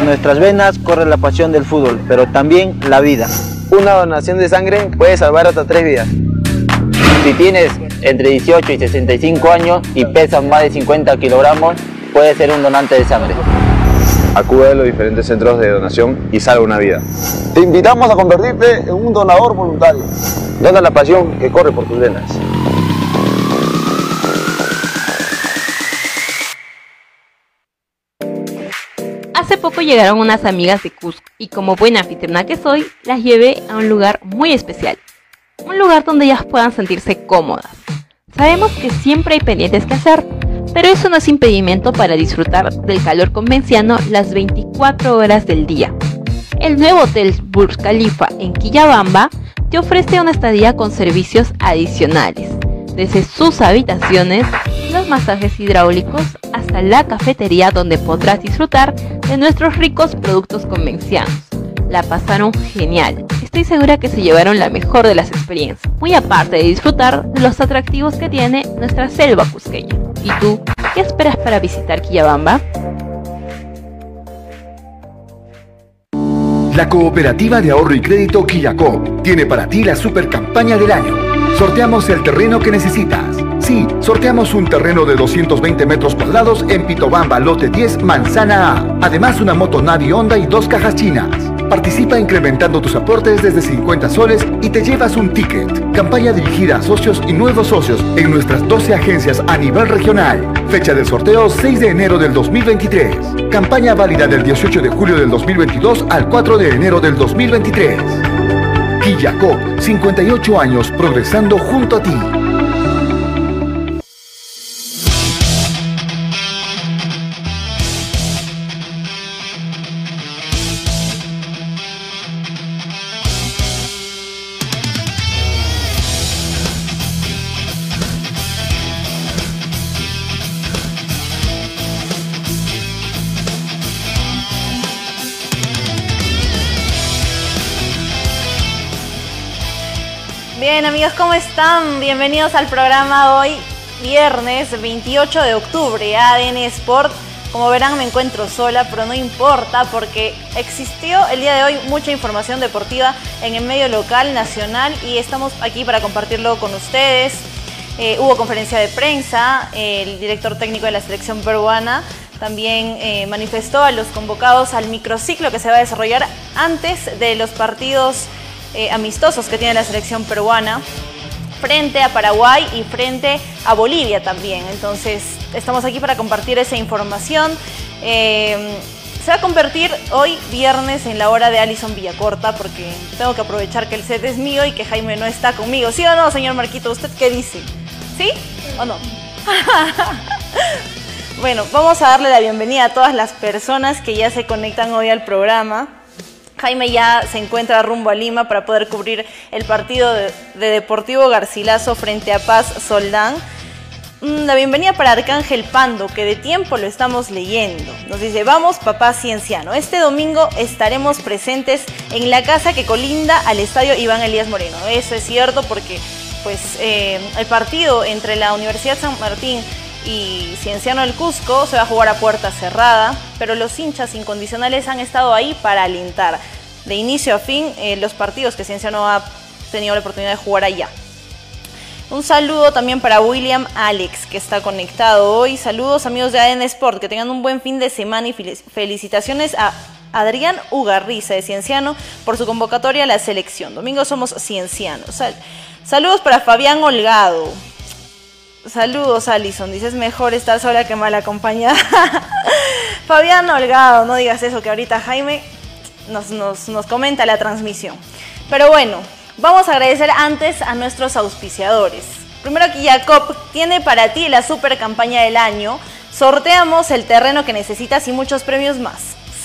Por nuestras venas corre la pasión del fútbol, pero también la vida. Una donación de sangre puede salvar hasta tres vidas. Si tienes entre 18 y 65 años y pesas más de 50 kilogramos, puedes ser un donante de sangre. Acude a los diferentes centros de donación y salva una vida. Te invitamos a convertirte en un donador voluntario. Dona la pasión que corre por tus venas. Poco llegaron unas amigas de Cusco y como buena anfitriona que soy, las llevé a un lugar muy especial. Un lugar donde ellas puedan sentirse cómodas. Sabemos que siempre hay pendientes que hacer, pero eso no es impedimento para disfrutar del calor convenciano las 24 horas del día. El nuevo hotel Burj Khalifa en Quillabamba te ofrece una estadía con servicios adicionales, desde sus habitaciones, masajes hidráulicos hasta la cafetería donde podrás disfrutar de nuestros ricos productos convencianos. La pasaron genial. Estoy segura que se llevaron la mejor de las experiencias, muy aparte de disfrutar de los atractivos que tiene nuestra selva cusqueña. ¿Y tú, qué esperas para visitar Quillabamba? La Cooperativa de Ahorro y Crédito Quillacop tiene para ti la super campaña del año. Sorteamos el terreno que necesitas. Sí, sorteamos un terreno de 220 metros cuadrados en Pitobamba, lote 10, Manzana A. Además, una moto Navi Honda y dos cajas chinas. Participa incrementando tus aportes desde 50 soles y te llevas un ticket. Campaña dirigida a socios y nuevos socios en nuestras 12 agencias a nivel regional. Fecha del sorteo 6 de enero del 2023. Campaña válida del 18 de julio del 2022 al 4 de enero del 2023. Quillacop, 58 años progresando junto a ti. ¿Cómo están? Bienvenidos al programa hoy, viernes 28 de octubre, ADN Sport. Como verán me encuentro sola, pero no importa porque existió el día de hoy mucha información deportiva en el medio local, nacional y estamos aquí para compartirlo con ustedes. Eh, hubo conferencia de prensa, el director técnico de la selección peruana también eh, manifestó a los convocados al microciclo que se va a desarrollar antes de los partidos eh, amistosos que tiene la selección peruana frente a Paraguay y frente a Bolivia también. Entonces, estamos aquí para compartir esa información. Eh, se va a convertir hoy viernes en la hora de Alison Villacorta porque tengo que aprovechar que el set es mío y que Jaime no está conmigo. ¿Sí o no, señor Marquito? ¿Usted qué dice? ¿Sí o no? bueno, vamos a darle la bienvenida a todas las personas que ya se conectan hoy al programa. Jaime ya se encuentra rumbo a Lima para poder cubrir el partido de, de Deportivo Garcilaso frente a Paz Soldán. Mm, La bienvenida para Arcángel Pando, que de tiempo lo estamos leyendo. Nos dice, vamos papá cienciano. Este domingo estaremos presentes en la casa que colinda al estadio Iván Elías Moreno. Eso es cierto porque pues, eh, el partido entre la Universidad San Martín y Cienciano del Cusco se va a jugar a puerta cerrada, pero los hinchas incondicionales han estado ahí para alentar de inicio a fin eh, los partidos que Cienciano ha tenido la oportunidad de jugar allá. Un saludo también para William Alex, que está conectado hoy. Saludos amigos de ADN Sport, que tengan un buen fin de semana y fel- felicitaciones a Adrián Ugarriza de Cienciano por su convocatoria a la selección. Domingo somos ciencianos. Sal- saludos para Fabián Holgado. Saludos, Alison. Dices mejor estar sola que mal acompañada. Fabián Holgado, no digas eso, que ahorita Jaime nos, nos- nos comenta la transmisión. Pero bueno, vamos a agradecer antes a nuestros auspiciadores. Primero aquí Jacob tiene para ti la super campaña del año. Sorteamos el terreno que necesitas y muchos premios más.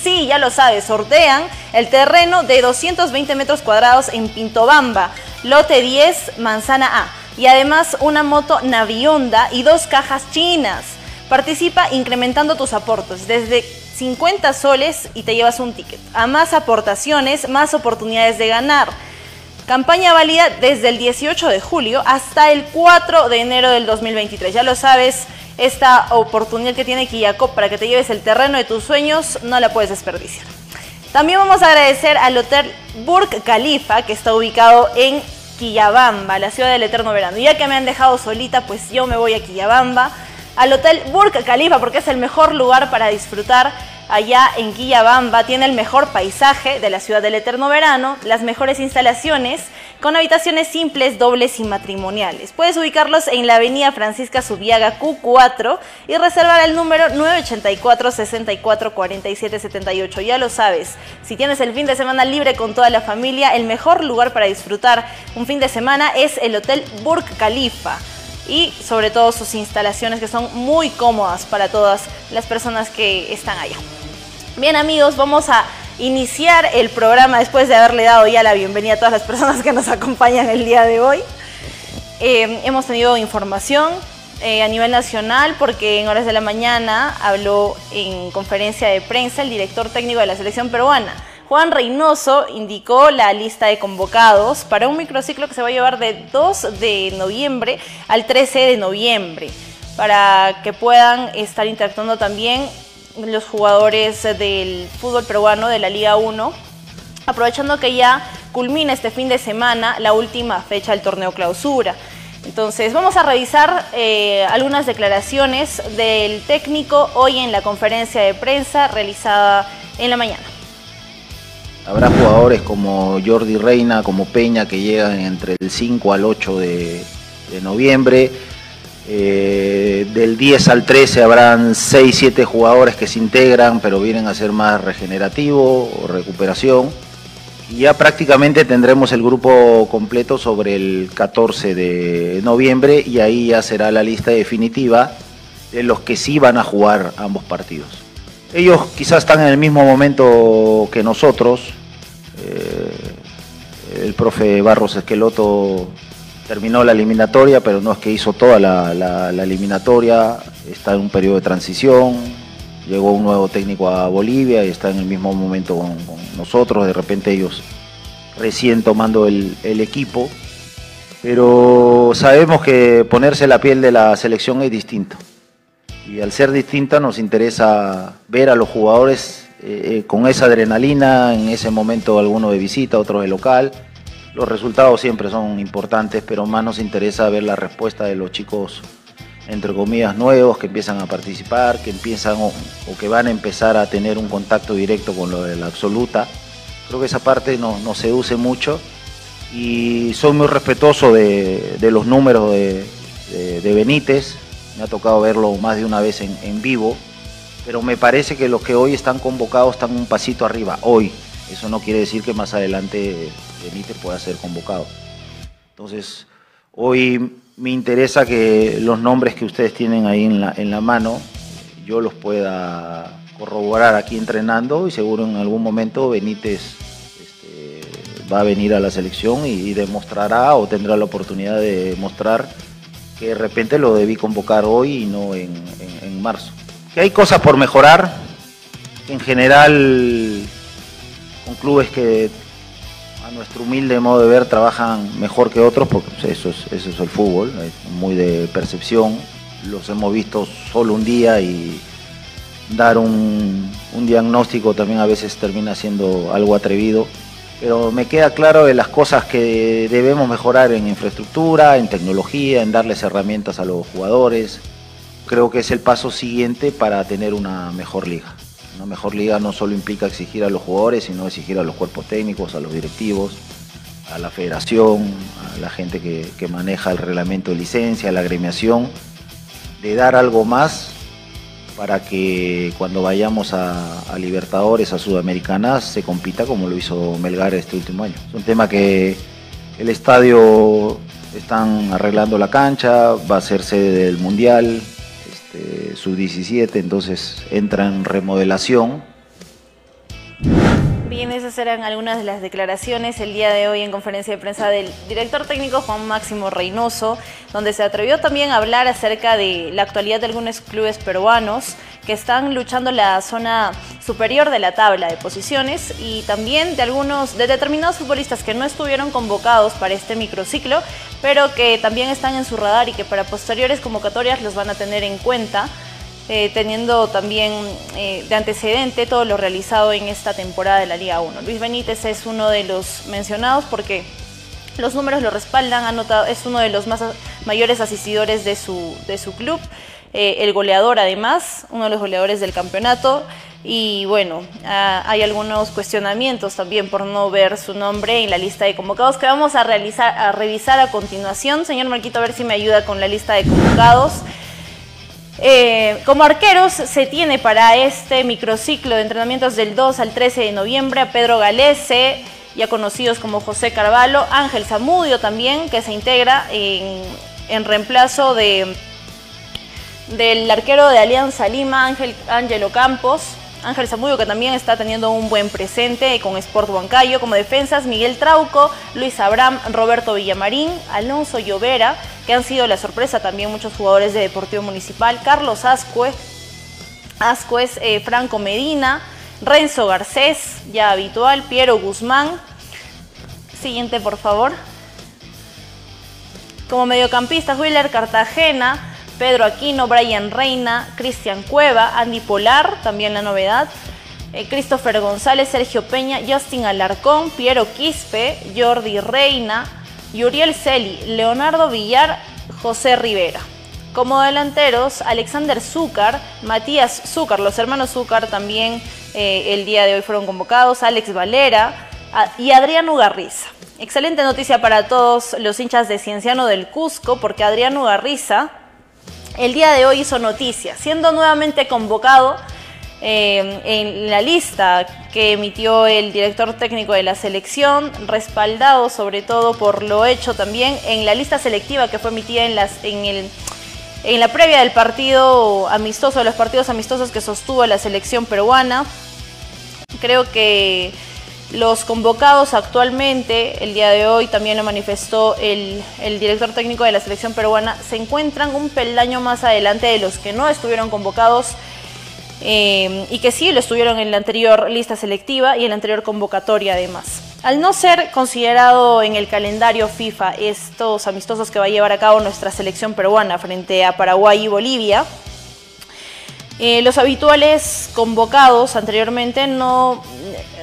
Sí, ya lo sabes, sortean el terreno de 220 metros cuadrados en Pintobamba, lote 10, manzana A. Y además una moto Navionda y dos cajas chinas. Participa incrementando tus aportes desde 50 soles y te llevas un ticket. A más aportaciones, más oportunidades de ganar. Campaña válida desde el 18 de julio hasta el 4 de enero del 2023. Ya lo sabes, esta oportunidad que tiene Quillacop para que te lleves el terreno de tus sueños, no la puedes desperdiciar. También vamos a agradecer al Hotel Burj Khalifa, que está ubicado en Quillabamba, la ciudad del eterno verano. Ya que me han dejado solita, pues yo me voy a Quillabamba, al Hotel Burj Khalifa, porque es el mejor lugar para disfrutar allá en Quillabamba. Tiene el mejor paisaje de la ciudad del eterno verano, las mejores instalaciones, con habitaciones simples, dobles y matrimoniales. Puedes ubicarlos en la avenida Francisca Subiaga Q4 y reservar el número 984 64 47 78. Ya lo sabes, si tienes el fin de semana libre con toda la familia, el mejor lugar para disfrutar un fin de semana es el Hotel Burj Khalifa y sobre todo sus instalaciones que son muy cómodas para todas las personas que están allá. Bien amigos, vamos a iniciar el programa después de haberle dado ya la bienvenida a todas las personas que nos acompañan el día de hoy. Eh, hemos tenido información eh, a nivel nacional porque en horas de la mañana habló en conferencia de prensa el director técnico de la selección peruana. Juan Reynoso indicó la lista de convocados para un microciclo que se va a llevar de 2 de noviembre al 13 de noviembre, para que puedan estar interactuando también los jugadores del fútbol peruano de la Liga 1, aprovechando que ya culmina este fin de semana la última fecha del torneo clausura. Entonces vamos a revisar eh, algunas declaraciones del técnico hoy en la conferencia de prensa realizada en la mañana. Habrá jugadores como Jordi Reina, como Peña, que llegan entre el 5 al 8 de, de noviembre. Eh, del 10 al 13 habrán 6, 7 jugadores que se integran, pero vienen a ser más regenerativo o recuperación. Y ya prácticamente tendremos el grupo completo sobre el 14 de noviembre y ahí ya será la lista definitiva de los que sí van a jugar ambos partidos. Ellos quizás están en el mismo momento que nosotros. Eh, el profe Barros Esqueloto terminó la eliminatoria, pero no es que hizo toda la, eliminatoria, está en un periodo de transición, llegó un nuevo técnico a Bolivia y está en el mismo momento con, nosotros, de repente ellos recién tomando el, equipo, pero sabemos que ponerse la piel de la selección es distinto. Y al ser distinta nos interesa ver a los jugadores eh, con esa adrenalina, en ese momento alguno de visita, otro de local, los resultados siempre son importantes, pero más nos interesa ver la respuesta de los chicos, entre comillas, nuevos que empiezan a participar, que empiezan o, que van a empezar a tener un contacto directo con lo de la absoluta. Creo que esa parte nos, seduce mucho y soy muy respetuoso de, los números de, Benítez. Me ha tocado verlo más de una vez en, en vivo, pero me parece que los que hoy están convocados están un pasito arriba, hoy. Eso no quiere decir que más adelante Benítez pueda ser convocado. Entonces, hoy me interesa que los nombres que ustedes tienen ahí en la, en la mano, yo los pueda corroborar aquí entrenando y seguro en algún momento Benítez este, va a venir a la selección y, demostrará o tendrá la oportunidad de mostrar que de repente lo debí convocar hoy y no en, en marzo. Que hay cosas por mejorar, en general con clubes que nuestro humilde modo de ver trabajan mejor que otros, porque pues, eso es, eso es el fútbol, muy de percepción. Los hemos visto solo un día y dar un, diagnóstico también a veces termina siendo algo atrevido. Pero me queda claro de las cosas que debemos mejorar en infraestructura, en tecnología, en darles herramientas a los jugadores. Creo que es el paso siguiente para tener una mejor liga. Una mejor liga no solo implica exigir a los jugadores, sino exigir a los cuerpos técnicos, a los directivos, a la federación, a la gente que, maneja el reglamento de licencia, a la agremiación, de dar algo más para que cuando vayamos a, Libertadores, a Sudamericanas, se compita como lo hizo Melgar este último año. Es un tema que el estadio están arreglando la cancha, va a ser sede del Mundial, este, sub-17, entonces entra en remodelación. Bien, esas eran algunas de las declaraciones el día de hoy en conferencia de prensa del director técnico Juan Máximo Reynoso, donde se atrevió también a hablar acerca de la actualidad de algunos clubes peruanos que están luchando la zona superior de la tabla de posiciones y también de algunos, de determinados futbolistas que no estuvieron convocados para este microciclo, pero que también están en su radar y que para posteriores convocatorias los van a tener en cuenta. Eh, teniendo también eh, de antecedente todo lo realizado en esta temporada de la Liga 1. Luis Benítez es uno de los mencionados porque los números lo respaldan, ha notado, es uno de los más mayores asistidores de su, de su club, eh, el goleador además, uno de los goleadores del campeonato. Y bueno, ah, hay algunos cuestionamientos también por no ver su nombre en la lista de convocados que vamos a, realizar, a revisar a continuación. Señor Marquito, a ver si me ayuda con la lista de convocados. Eh, como arqueros se tiene para este microciclo de entrenamientos del 2 al 13 de noviembre a Pedro Galese, ya conocidos como José Carvalho, Ángel Zamudio también, que se integra en, reemplazo de, del arquero de Alianza Lima, Ángel Ángelo Campos, Ángel Zamudio que también está teniendo un buen presente con Sport Huancayo como defensas, Miguel Trauco, Luis Abraham, Roberto Villamarín, Alonso Llovera, que han sido la sorpresa también muchos jugadores de Deportivo Municipal, Carlos Ascue, Ascuez, eh, Franco Medina, Renzo Garcés, ya habitual, Piero Guzmán. Siguiente, por favor. Como mediocampista, Willer Cartagena, Pedro Aquino, Brian Reina, Cristian Cueva, Andy Polar, también la novedad, eh, Christopher González, Sergio Peña, Justin Alarcón, Piero Quispe, Jordi Reina, Yuriel Celi, Leonardo Villar, José Rivera. Como delanteros, Alexander Zúcar, Matías Zúcar, los hermanos Zúcar también eh, el día de hoy fueron convocados, Alex Valera y Adriano Garriza. Excelente noticia para todos los hinchas de Cienciano del Cusco, porque Adriano Garriza el día de hoy hizo noticia, siendo nuevamente convocado eh, en la lista que emitió el director técnico de la selección, respaldado sobre todo por lo hecho también en la lista selectiva que fue emitida en, las, en, el, en la previa del partido amistoso, de los partidos amistosos que sostuvo la selección peruana. Creo que los convocados actualmente, el día de hoy también lo manifestó el, director técnico de la selección peruana, se encuentran un peldaño más adelante de los que no estuvieron convocados eh, y que sí lo estuvieron en la anterior lista selectiva y en la anterior convocatoria además. Al no ser considerado en el calendario FIFA estos amistosos que va a llevar a cabo nuestra selección peruana frente a Paraguay y Bolivia, eh, los habituales convocados anteriormente no,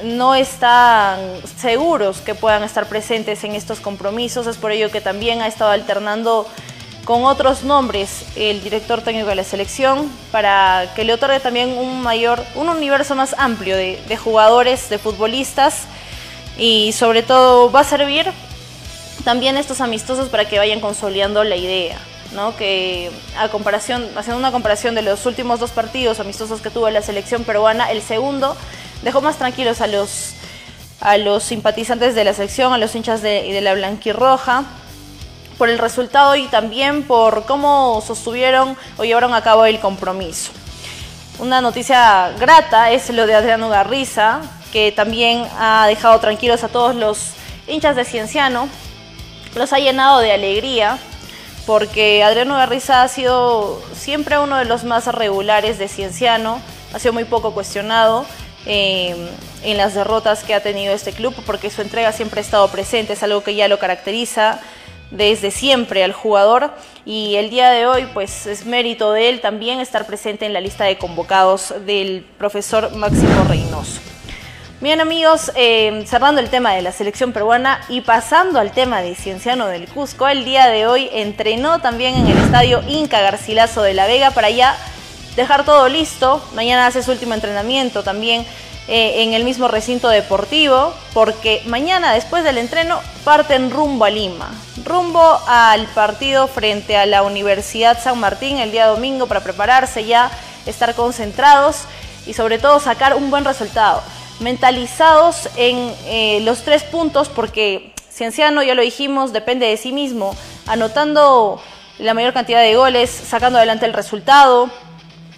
no están seguros que puedan estar presentes en estos compromisos, es por ello que también ha estado alternando con otros nombres el director técnico de la selección para que le otorgue también un mayor, un universo más amplio de, de jugadores, de futbolistas. Y sobre todo va a servir también estos amistosos para que vayan consolidando la idea que a comparación, haciendo una comparación de los últimos dos partidos amistosos que tuvo la selección peruana, el segundo dejó más tranquilos a los, a los simpatizantes de la selección, a los hinchas de, de la blanquirroja, por el resultado y también por cómo sostuvieron o llevaron a cabo el compromiso. Una noticia grata es lo de Adriano Garriza, que también ha dejado tranquilos a todos los hinchas de Cienciano, los ha llenado de alegría porque Adriano Garriza ha sido siempre uno de los más regulares de Cienciano, ha sido muy poco cuestionado eh, en las derrotas que ha tenido este club, porque su entrega siempre ha estado presente, es algo que ya lo caracteriza desde siempre al jugador y el día de hoy pues es mérito de él también estar presente en la lista de convocados del profesor Máximo Reynoso. Bien amigos, eh, cerrando el tema de la selección peruana y pasando al tema de Cienciano del Cusco, el día de hoy entrenó también en el estadio Inca Garcilaso de la Vega para ya dejar todo listo. Mañana hace su último entrenamiento también eh, en el mismo recinto deportivo, porque mañana después del entreno parten rumbo a Lima, rumbo al partido frente a la Universidad San Martín el día domingo para prepararse ya, estar concentrados y sobre todo sacar un buen resultado mentalizados en eh, los tres puntos porque Cienciano, ya lo dijimos, depende de sí mismo, anotando la mayor cantidad de goles, sacando adelante el resultado,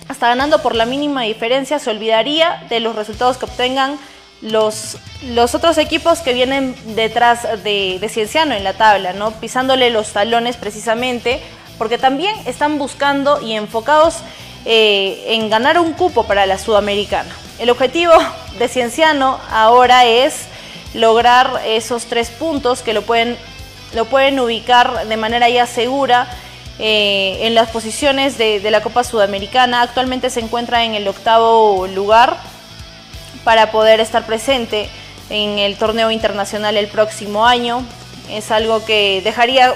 hasta ganando por la mínima diferencia, se olvidaría de los resultados que obtengan los, los otros equipos que vienen detrás de, de Cienciano en la tabla, pisándole los talones precisamente, porque también están buscando y enfocados eh, en ganar un cupo para la Sudamericana. El objetivo de Cienciano ahora es lograr esos tres puntos que lo pueden lo pueden ubicar de manera ya segura eh, en las posiciones de, de la Copa Sudamericana. Actualmente se encuentra en el octavo lugar para poder estar presente en el torneo internacional el próximo año. Es algo que dejaría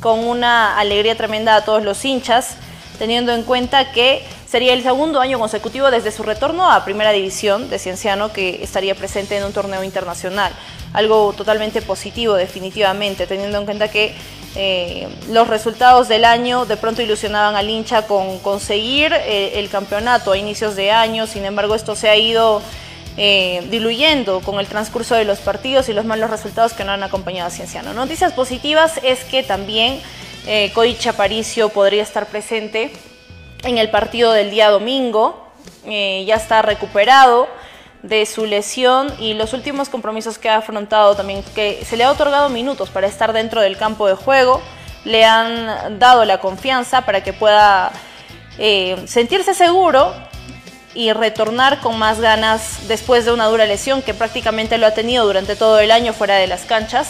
con una alegría tremenda a todos los hinchas, teniendo en cuenta que sería el segundo año consecutivo desde su retorno a Primera División de Cienciano que estaría presente en un torneo internacional. Algo totalmente positivo definitivamente, teniendo en cuenta que eh, los resultados del año de pronto ilusionaban al hincha con conseguir eh, el campeonato a inicios de año, sin embargo esto se ha ido eh, diluyendo con el transcurso de los partidos y los malos resultados que no han acompañado a Cienciano. Noticias positivas es que también eh, Cody Chaparicio podría estar presente en el partido del día domingo, eh, ya está recuperado de su lesión y los últimos compromisos que ha afrontado también, que se le ha otorgado minutos para estar dentro del campo de juego, le han dado la confianza para que pueda sentirse seguro y retornar con más ganas después de una dura lesión que prácticamente lo ha tenido durante todo el año fuera de las canchas.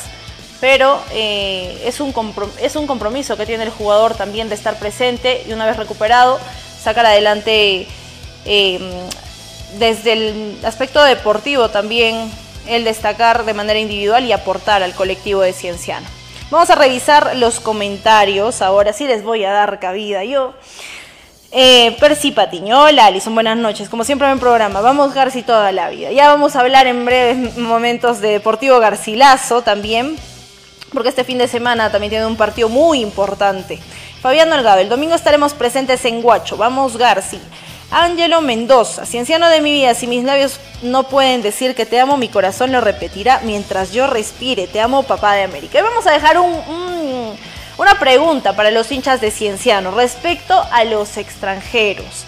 Pero eh, es, un es un compromiso que tiene el jugador también de estar presente y una vez recuperado, sacar adelante eh, desde el aspecto deportivo también el destacar de manera individual y aportar al colectivo de Cienciano. Vamos a revisar los comentarios, ahora sí les voy a dar cabida yo. Eh, Percy Patiño, hola Alison, buenas noches. Como siempre en el programa, vamos Garci toda la vida. Ya vamos a hablar en breves momentos de Deportivo Garcilaso también, porque este fin de semana también tiene un partido muy importante. Fabiano Algado, el domingo estaremos presentes en Guacho. Vamos Garci. Ángelo Mendoza, cienciano de mi vida, si mis labios no pueden decir que te amo, mi corazón lo repetirá mientras yo respire. Te amo, papá de América. Y vamos a dejar un, un una pregunta para los hinchas de Cienciano respecto a los extranjeros.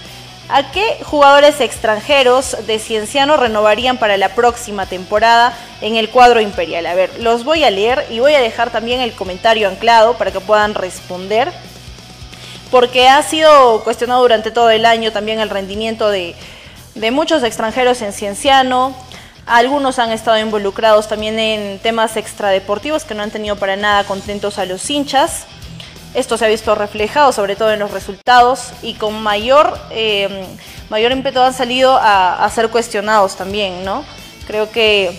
¿A qué jugadores extranjeros de Cienciano renovarían para la próxima temporada en el cuadro imperial? A ver, los voy a leer y voy a dejar también el comentario anclado para que puedan responder. Porque ha sido cuestionado durante todo el año también el rendimiento de, de muchos extranjeros en Cienciano. Algunos han estado involucrados también en temas extradeportivos que no han tenido para nada contentos a los hinchas. Esto se ha visto reflejado sobre todo en los resultados y con mayor, eh, mayor ímpetu han salido a, ser cuestionados también, ¿no? Creo que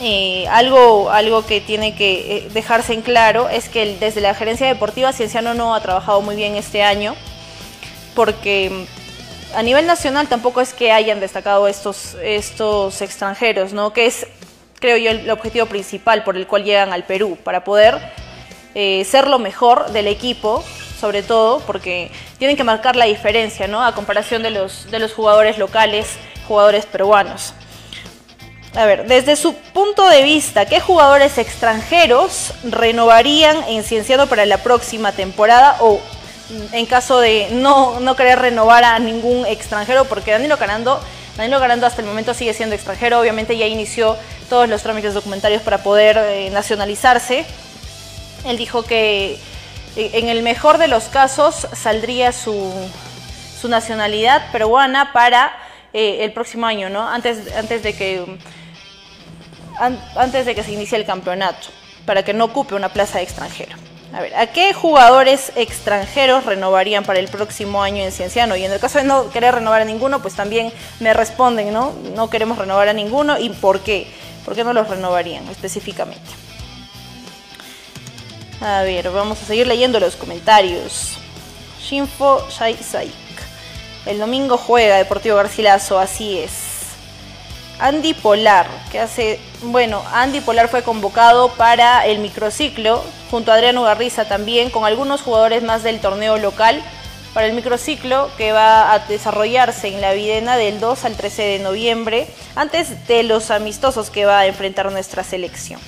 eh, algo, algo que tiene que eh, dejarse en claro es que desde la gerencia deportiva Cienciano no ha trabajado muy bien este año porque a nivel nacional tampoco es que hayan destacado estos, estos extranjeros, ¿no? Que es, creo yo, el objetivo principal por el cual llegan al Perú, para poder eh, ser lo mejor del equipo, sobre todo, porque tienen que marcar la diferencia, ¿no? A comparación de los, de los jugadores locales, jugadores peruanos. A ver, desde su punto de vista, ¿qué jugadores extranjeros renovarían en Cienciano para la próxima temporada o en caso de no, no querer renovar a ningún extranjero, porque Danilo Carando, Danilo Carando hasta el momento sigue siendo extranjero, obviamente ya inició todos los trámites documentarios para poder eh, nacionalizarse. Él dijo que eh, en el mejor de los casos saldría su, su nacionalidad peruana para eh, el próximo año, ¿no? Antes, antes, de que, antes de que se inicie el campeonato, para que no ocupe una plaza de extranjero. A ver, ¿a qué jugadores extranjeros renovarían para el próximo año en Cienciano? Y en el caso de no querer renovar a ninguno, pues también me responden, ¿no? No queremos renovar a ninguno. ¿Y por qué? ¿Por qué no los renovarían específicamente? A ver, vamos a seguir leyendo los comentarios. Shinfo Shai Saik. El domingo juega Deportivo Garcilaso, así es. Andy Polar, que hace, bueno, Andy Polar fue convocado para el microciclo, junto a Adriano Garriza también, con algunos jugadores más del torneo local, para el microciclo que va a desarrollarse en la Videna del 2 al 13 de noviembre, antes de los amistosos que va a enfrentar nuestra selección.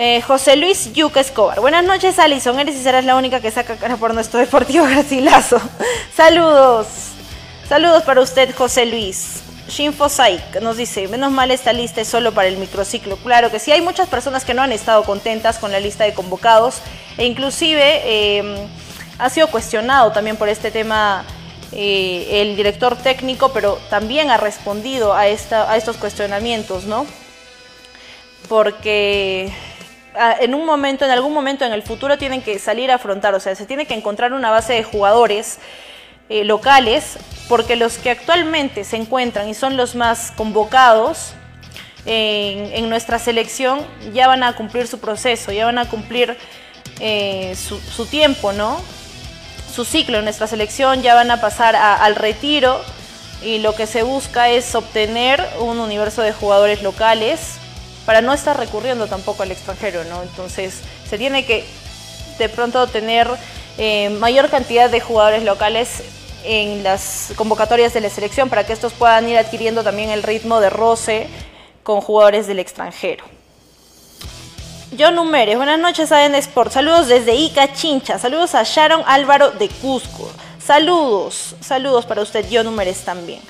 Eh, José Luis Yuca Escobar. Buenas noches, Alison. Eres y serás la única que saca cara por nuestro Deportivo Garcilaso. Saludos. Saludos para usted, José Luis. Shinfo Saik nos dice, menos mal esta lista es solo para el microciclo. Claro que sí, hay muchas personas que no han estado contentas con la lista de convocados e inclusive em, ha sido cuestionado también por este tema eh, el director técnico, pero también ha respondido a, esta, a estos cuestionamientos, ¿no? Porque en un momento, en algún momento en el futuro tienen que salir a afrontar, o sea, se tiene que encontrar una base de jugadores eh, locales, porque los que actualmente se encuentran y son los más convocados en, nuestra selección ya van a cumplir su proceso, ya van a cumplir eh, su, tiempo, ¿no? Su ciclo en nuestra selección, ya van a pasar al retiro y lo que se busca es obtener un universo de jugadores locales para no estar recurriendo tampoco al extranjero, ¿no? Entonces se tiene que de pronto tener eh, mayor cantidad de jugadores locales en las convocatorias de la selección para que estos puedan ir adquiriendo también el ritmo de roce con jugadores del extranjero. John Numere, buenas noches a Sport. Saludos desde Ica Chincha. Saludos a Sharon Álvaro de Cusco. Saludos, saludos para usted, John Númeres también.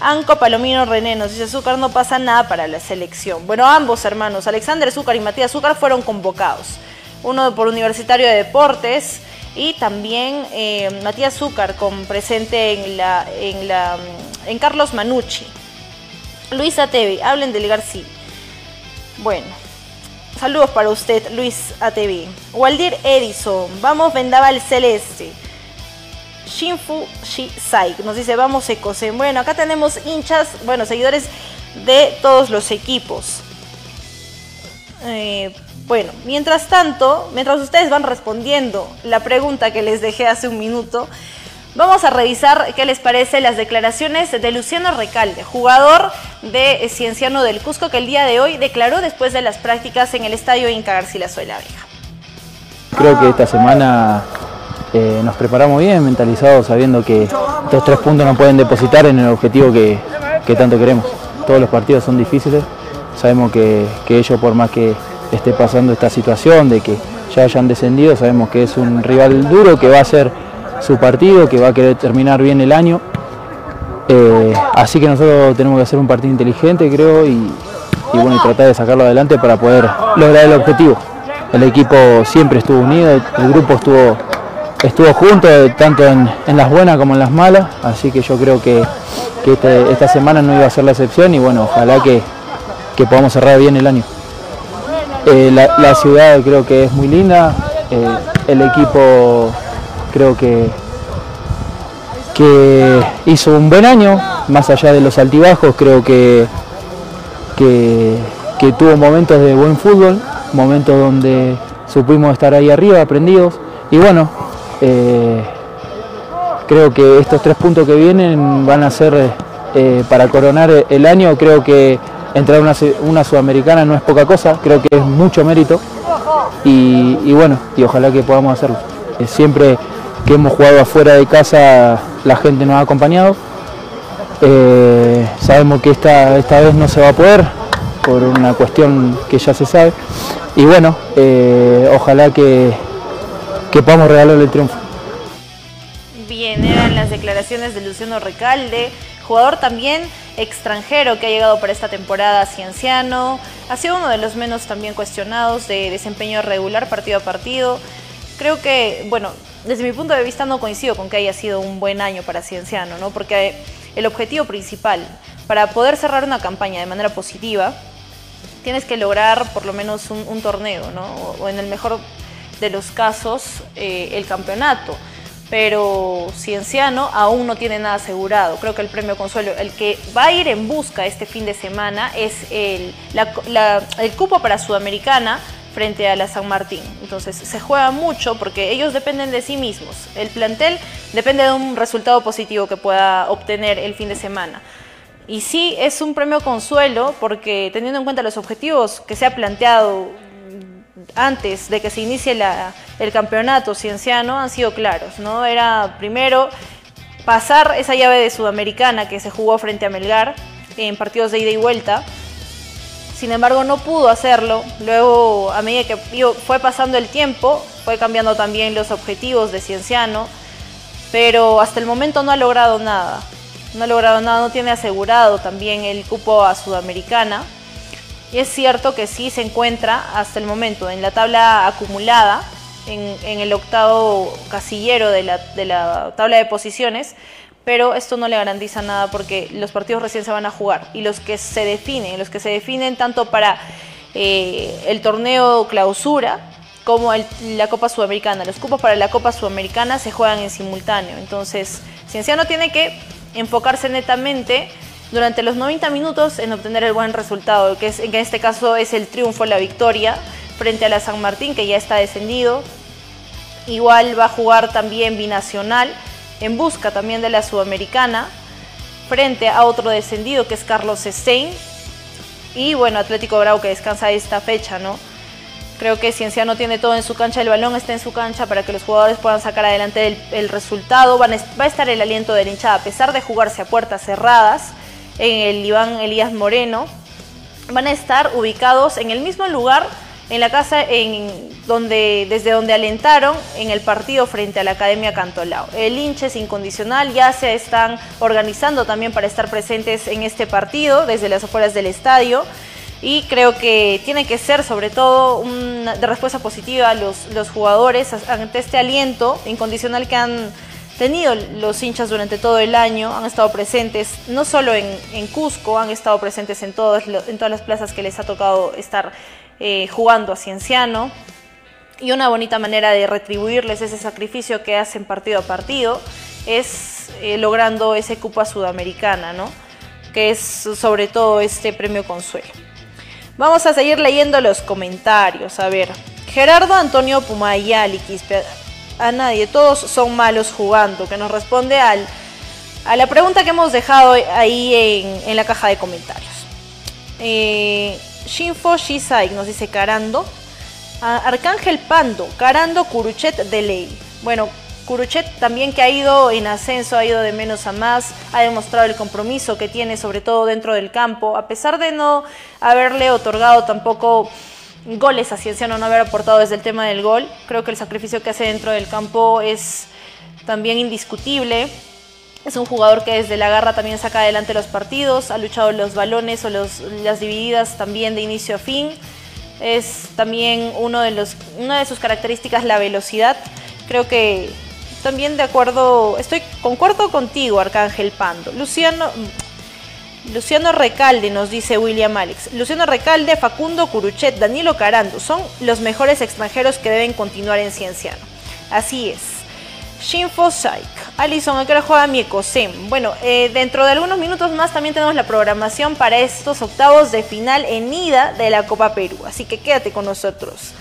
Anco Palomino René nos dice Azúcar no pasa nada para la selección. Bueno, ambos hermanos, Alexander Azúcar y Matías Azúcar fueron convocados. Uno por Universitario de Deportes y también eh, Matías Azúcar con presente en la, en la en Carlos Manucci. Luisa TV, hablen del García. Bueno, saludos para usted, Luis ATV. Waldir Edison, vamos Vendaval Celeste. Shinfu Shisai nos dice vamos Ecosen. Bueno, acá tenemos hinchas, bueno, seguidores de todos los equipos. Eh, bueno, mientras tanto, mientras ustedes van respondiendo la pregunta que les dejé hace un minuto, vamos a revisar qué les parece las declaraciones de Luciano Recalde, jugador de Cienciano del Cusco, que el día de hoy declaró después de las prácticas en el estadio Inca Garcilaso de la Vieja. Creo que esta semana eh, nos preparamos bien, mentalizados, sabiendo que estos tres puntos nos pueden depositar en el objetivo que, tanto queremos. Todos los partidos son difíciles, sabemos que, ellos por más que esté pasando esta situación de que ya hayan descendido, sabemos que es un rival duro, que va a ser su partido, que va a querer terminar bien el año. Eh, así que nosotros tenemos que hacer un partido inteligente, creo, y, y bueno, y tratar de sacarlo adelante para poder lograr el objetivo. El equipo siempre estuvo unido, el grupo estuvo estuvo junto tanto en, las buenas como en las malas, así que yo creo que, este, esta semana no iba a ser la excepción y bueno, ojalá que, podamos cerrar bien el año. Eh, la, ciudad creo que es muy linda, eh, el equipo creo que, que hizo un buen año, más allá de los altibajos, creo que, que, que tuvo momentos de buen fútbol, momentos donde supimos estar ahí arriba, aprendidos, y bueno, eh, creo que estos tres puntos que vienen van a ser eh, para coronar el año. Creo que entrar una, una sudamericana no es poca cosa, creo que es mucho mérito y, bueno, y ojalá que podamos hacerlo. Eh, siempre que hemos jugado afuera de casa la gente nos ha acompañado. sabemos que esta, esta vez no se va a poder por una cuestión que ya se sabe. Y bueno, ojalá que, que podamos regalarle el triunfo. Bien, eran las declaraciones de Luciano Recalde, jugador también extranjero que ha llegado para esta temporada cienciano. Ha sido uno de los menos también cuestionados de desempeño regular partido a partido. Creo que, bueno, desde mi punto de vista no coincido con que haya sido un buen año para Cienciano, ¿no? Porque el objetivo principal para poder cerrar una campaña de manera positiva, tienes que lograr por lo menos un, torneo, ¿no? o en el mejor de los casos eh, el campeonato. Pero Cienciano aún no tiene nada asegurado. Creo que el premio Consuelo, el que va a ir en busca este fin de semana es el, el cupo para Sudamericana frente a la San Martín. Entonces se juega mucho porque ellos dependen de sí mismos. El plantel depende de un resultado positivo que pueda obtener el fin de semana. Y sí es un premio consuelo porque teniendo en cuenta los objetivos que se ha planteado antes de que se inicie el campeonato cienciano han sido claros, ¿no? Era primero pasar esa llave de Sudamericana que se jugó frente a Melgar en partidos de ida y vuelta. Sin embargo, no pudo hacerlo. Luego, a medida que fue pasando el tiempo, fue cambiando también los objetivos de Cienciano, pero hasta el momento no ha logrado nada. No ha logrado nada, no tiene asegurado también el cupo a Sudamericana. Y es cierto que sí se encuentra hasta el momento en la tabla acumulada, en, el octavo casillero de la, de la tabla de posiciones, pero esto no le garantiza nada porque los partidos recién se van a jugar y los que se definen, los que se definen tanto para eh, el torneo clausura como la Copa Sudamericana. Los cupos para la Copa Sudamericana se juegan en simultáneo. Entonces, Cienciano tiene que enfocarse netamente durante los 90 minutos en obtener el buen resultado, que, es, en este caso es el triunfo, la victoria frente a la San Martín, que ya está descendido. Igual va a jugar también binacional en busca también de la Sudamericana frente a otro descendido que es Carlos Stein. Y bueno, Atlético Grau que descansa esta fecha, ¿no? Creo que Cienciano tiene todo en su cancha, el balón está en su cancha para que los jugadores puedan sacar adelante el, resultado. va a estar el aliento de la hinchada, a pesar de jugarse a puertas cerradas en el Iván Elías Moreno. Van a estar ubicados en el mismo lugar, en la casa en donde, desde donde alentaron en el partido frente a la Academia Cantolao. El hincha es incondicional, ya se están organizando también para estar presentes en este partido desde las afueras del estadio y creo que tiene que ser sobre todo una, de respuesta positiva a los, los jugadores ante este aliento incondicional que han tenido los hinchas durante todo el año, han estado presentes no solo en, Cusco, han estado presentes en, todos, en todas las plazas que les ha tocado estar eh, jugando a Cienciano y una bonita manera de retribuirles ese sacrificio que hacen partido a partido es eh, logrando ese Cupa Sudamericana, ¿no? que es sobre todo este premio Consuelo. Vamos a seguir leyendo los comentarios. A ver, Gerardo Antonio Pumayali, a nadie, todos son malos jugando, que nos responde al, a la pregunta que hemos dejado ahí en, la caja de comentarios. Eh, Shinfo Shisai nos dice Carando. Arcángel Pando, Carando Curuchet de ley. Bueno, Curuchet también que ha ido en ascenso, ha ido de menos a más, ha demostrado el compromiso que tiene sobre todo dentro del campo, a pesar de no haberle otorgado tampoco goles a Cienciano, no haber aportado desde el tema del gol, creo que el sacrificio que hace dentro del campo es también indiscutible. Es un jugador que desde la garra también saca adelante los partidos, ha luchado los balones o las divididas también de inicio a fin. Es también uno de los, una de sus características la velocidad. Creo que también de acuerdo, estoy concuerdo contigo, Arcángel Pando. Luciano, Luciano Recalde nos dice William Alex. Luciano Recalde, Facundo Curuchet, Danilo Carando son los mejores extranjeros que deben continuar en Cienciano. Así es. Shinfo Saik. Alison, ¿a qué hora juega mi? Bueno, eh, dentro de algunos minutos más también tenemos la programación para estos octavos de final en ida de la Copa Perú. Así que quédate con nosotros.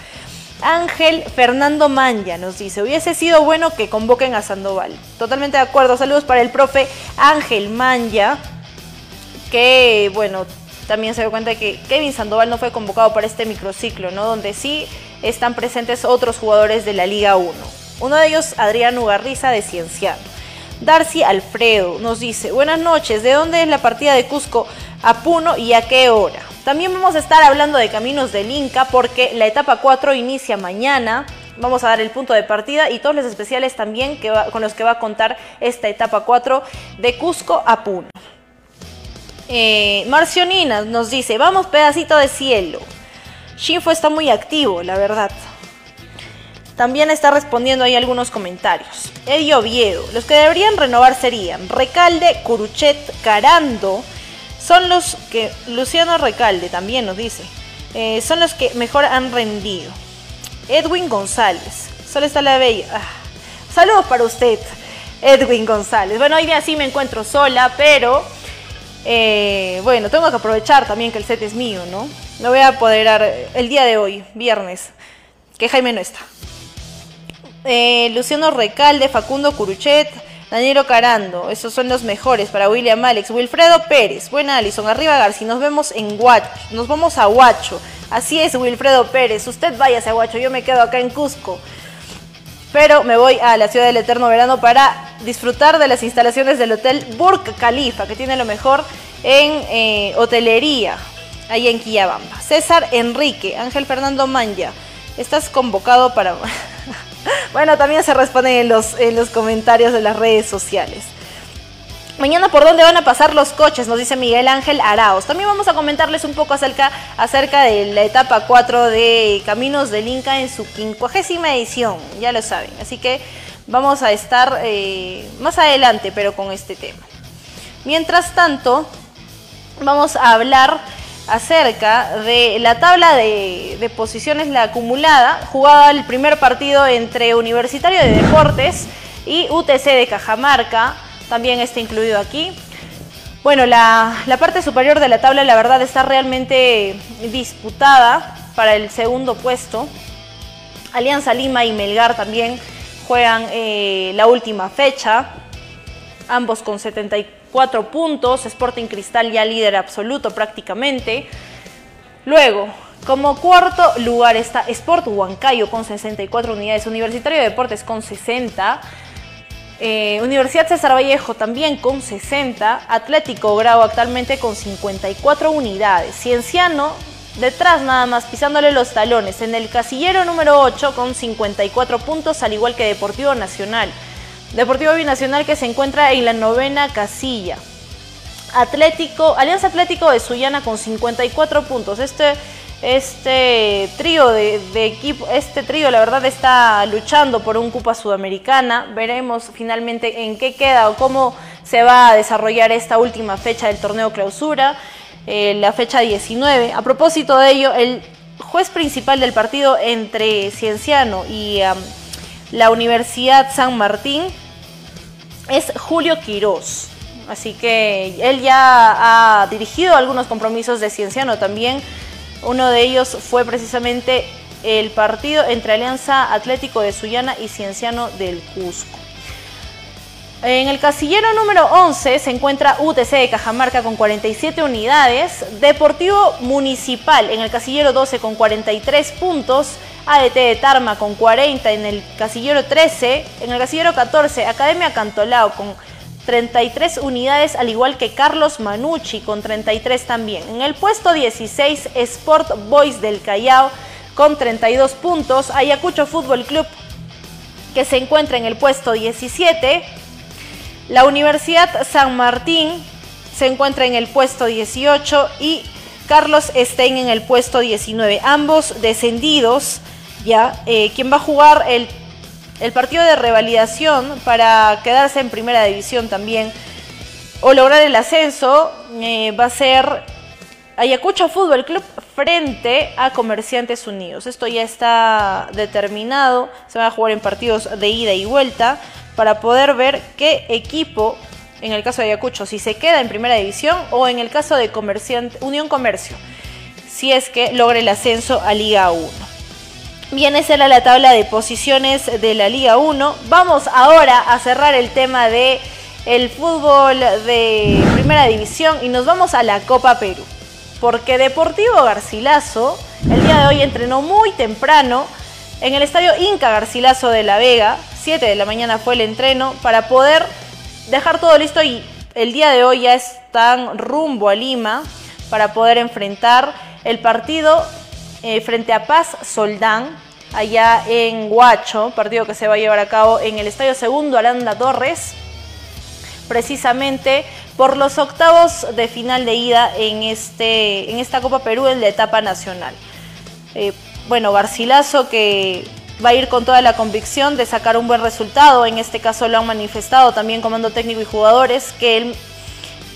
Ángel Fernando Manja nos dice, hubiese sido bueno que convoquen a Sandoval. Totalmente de acuerdo. Saludos para el profe Ángel Manja, que bueno, también se dio cuenta que Kevin Sandoval no fue convocado para este microciclo, ¿no? Donde sí están presentes otros jugadores de la Liga 1. Uno de ellos, Adrián Ugarriza de Cienciano. Darcy Alfredo nos dice, buenas noches, ¿de dónde es la partida de Cusco a Puno y a qué hora? También vamos a estar hablando de Caminos del Inca porque la etapa 4 inicia mañana. Vamos a dar el punto de partida y todos los especiales también que con los que va a contar esta etapa 4 de Cusco a Puno. Eh, Marcionina nos dice, vamos pedacito de cielo. Shinfo está muy activo, la verdad. También está respondiendo ahí algunos comentarios. Eddie Oviedo, los que deberían renovar serían Recalde, Curuchet, Carando, son los que, Luciano Recalde también nos dice, eh, son los que mejor han rendido. Edwin González, solo está la bella. Ah, saludos para usted, Edwin González. Bueno, hoy día sí me encuentro sola, pero eh, bueno, tengo que aprovechar también que el set es mío, ¿no? Lo voy a apoderar el día de hoy, viernes, que Jaime no está. Eh, Luciano Recalde, Facundo Curuchet, Danielo Carando, esos son los mejores para William Alex. Wilfredo Pérez, buena Alison, arriba Garci, nos vemos en Huacho, nos vamos a Huacho. Así es, Wilfredo Pérez, usted váyase a Huacho, yo me quedo acá en Cusco. Pero me voy a la ciudad del eterno verano para disfrutar de las instalaciones del hotel Burj Khalifa, que tiene lo mejor en eh, hotelería, ahí en Quillabamba. César Enrique, Ángel Fernando Manja, estás convocado para... bueno, también se responden en los, en los comentarios de las redes sociales. Mañana por dónde van a pasar los coches, nos dice Miguel Ángel Araos. También vamos a comentarles un poco acerca, acerca de la etapa 4 de Caminos del Inca en su quincuagésima edición, ya lo saben. Así que vamos a estar eh, más adelante, pero con este tema. Mientras tanto, vamos a hablar acerca de la tabla de, de posiciones, la acumulada, jugada el primer partido entre Universitario de Deportes y UTC de Cajamarca, también está incluido aquí. Bueno, la, la, parte superior de la tabla la verdad está realmente disputada para el segundo puesto. Alianza Lima y Melgar también juegan eh, la última fecha, ambos con 74 puntos, Sporting Cristal ya líder absoluto prácticamente. Luego, como cuarto lugar está Sport Huancayo con 64 unidades, Universitario de Deportes con 60, eh, Universidad César Vallejo también con 60, Atlético Grau actualmente con 54 unidades, Cienciano detrás nada más pisándole los talones en el casillero número 8 con 54 puntos al igual que Deportivo Nacional. Deportivo Binacional que se encuentra en la novena casilla. Atlético, Alianza Atlético de Sullana con 54 puntos. Este este trío de, equipo, este trío la verdad está luchando por un Copa Sudamericana. Veremos finalmente en qué queda o cómo se va a desarrollar esta última fecha del torneo clausura, eh, la fecha 19. A propósito de ello, el juez principal del partido entre Cienciano y la Universidad San Martín es Julio Quirós. Así que él ya ha dirigido algunos compromisos de Cienciano también uno de ellos fue precisamente el partido entre Alianza Atlético de Sullana y Cienciano del Cusco. En el casillero número 11 se encuentra UTC de Cajamarca con 47 unidades, Deportivo Municipal en el casillero 12 con 43 puntos, ADT de Tarma con 40 en el casillero 13, en el casillero 14 Academia Cantolao con 33 unidades, al igual que Carlos Manucci con 33 también. En el puesto 16, Sport Boys del Callao con 32 puntos. Ayacucho Fútbol Club que se encuentra en el puesto 17. La Universidad San Martín se encuentra en el puesto 18 y Carlos Stein en el puesto 19. Ambos descendidos ya. Eh, quien va a jugar el el partido de revalidación para quedarse en primera división también o lograr el ascenso eh, va a ser Ayacucho Fútbol Club frente a Comerciantes Unidos. Esto ya está determinado, se va a jugar en partidos de ida y vuelta para poder ver qué equipo, en el caso de Ayacucho, si se queda en primera división o en el caso de Comerciante, Unión Comercio, si es que logra el ascenso a Liga 1. Bien, esa era la tabla de posiciones de la Liga 1. Vamos ahora a cerrar el tema de el fútbol de Primera División y nos vamos a la Copa Perú. Porque Deportivo Garcilaso el día de hoy entrenó muy temprano en el estadio Inca Garcilaso de La Vega. 7 de la mañana fue el entreno para poder dejar todo listo y el día de hoy ya están rumbo a Lima para poder enfrentar el partido eh, frente a Paz Soldán, allá en Huacho, partido que se va a llevar a cabo en el Estadio Segundo Aranda Torres, precisamente por los octavos de final de ida en, este, en esta Copa Perú en la etapa nacional. Eh, bueno, Garcilaso que va a ir con toda la convicción de sacar un buen resultado, en este caso lo han manifestado también comando técnico y jugadores, que,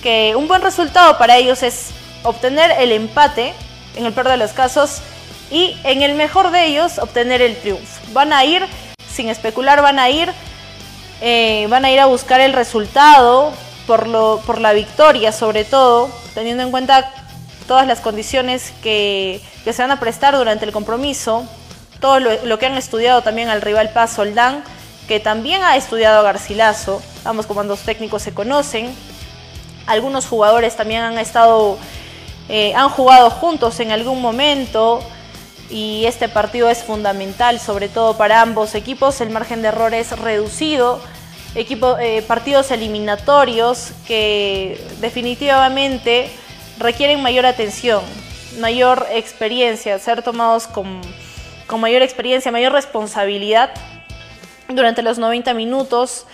que un buen resultado para ellos es obtener el empate, en el peor de los casos, y en el mejor de ellos obtener el triunfo. Van a ir, sin especular, van a ir, eh, van a ir a buscar el resultado por, lo, por la victoria sobre todo, teniendo en cuenta todas las condiciones que, se van a prestar durante el compromiso, todo lo, que han estudiado también al rival Paz Soldán, que también ha estudiado a Garcilaso, ambos comandos técnicos se conocen, algunos jugadores también han estado, eh, han jugado juntos en algún momento, y este partido es fundamental, sobre todo para ambos equipos. El margen de error es reducido. Equipo, eh, partidos eliminatorios que definitivamente requieren mayor atención, mayor experiencia, ser tomados con, mayor experiencia, mayor responsabilidad durante los 90 minutos.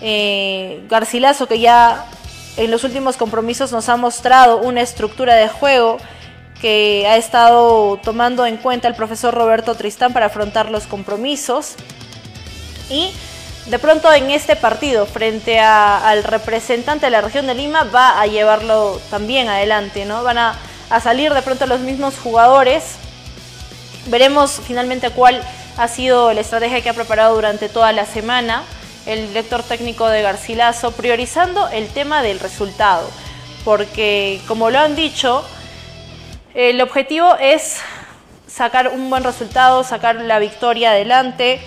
Eh, Garcilaso que ya en los últimos compromisos nos ha mostrado una estructura de juego que ha estado tomando en cuenta el profesor Roberto Tristán para afrontar los compromisos. Y de pronto en este partido, frente al representante de la región de Lima, va a llevarlo también adelante, ¿no? Van a, a salir de pronto los mismos jugadores. Veremos finalmente cuál ha sido la estrategia que ha preparado durante toda la semana el director técnico de Garcilaso, priorizando el tema del resultado, porque como lo han dicho, el objetivo es sacar un buen resultado, sacar la victoria adelante.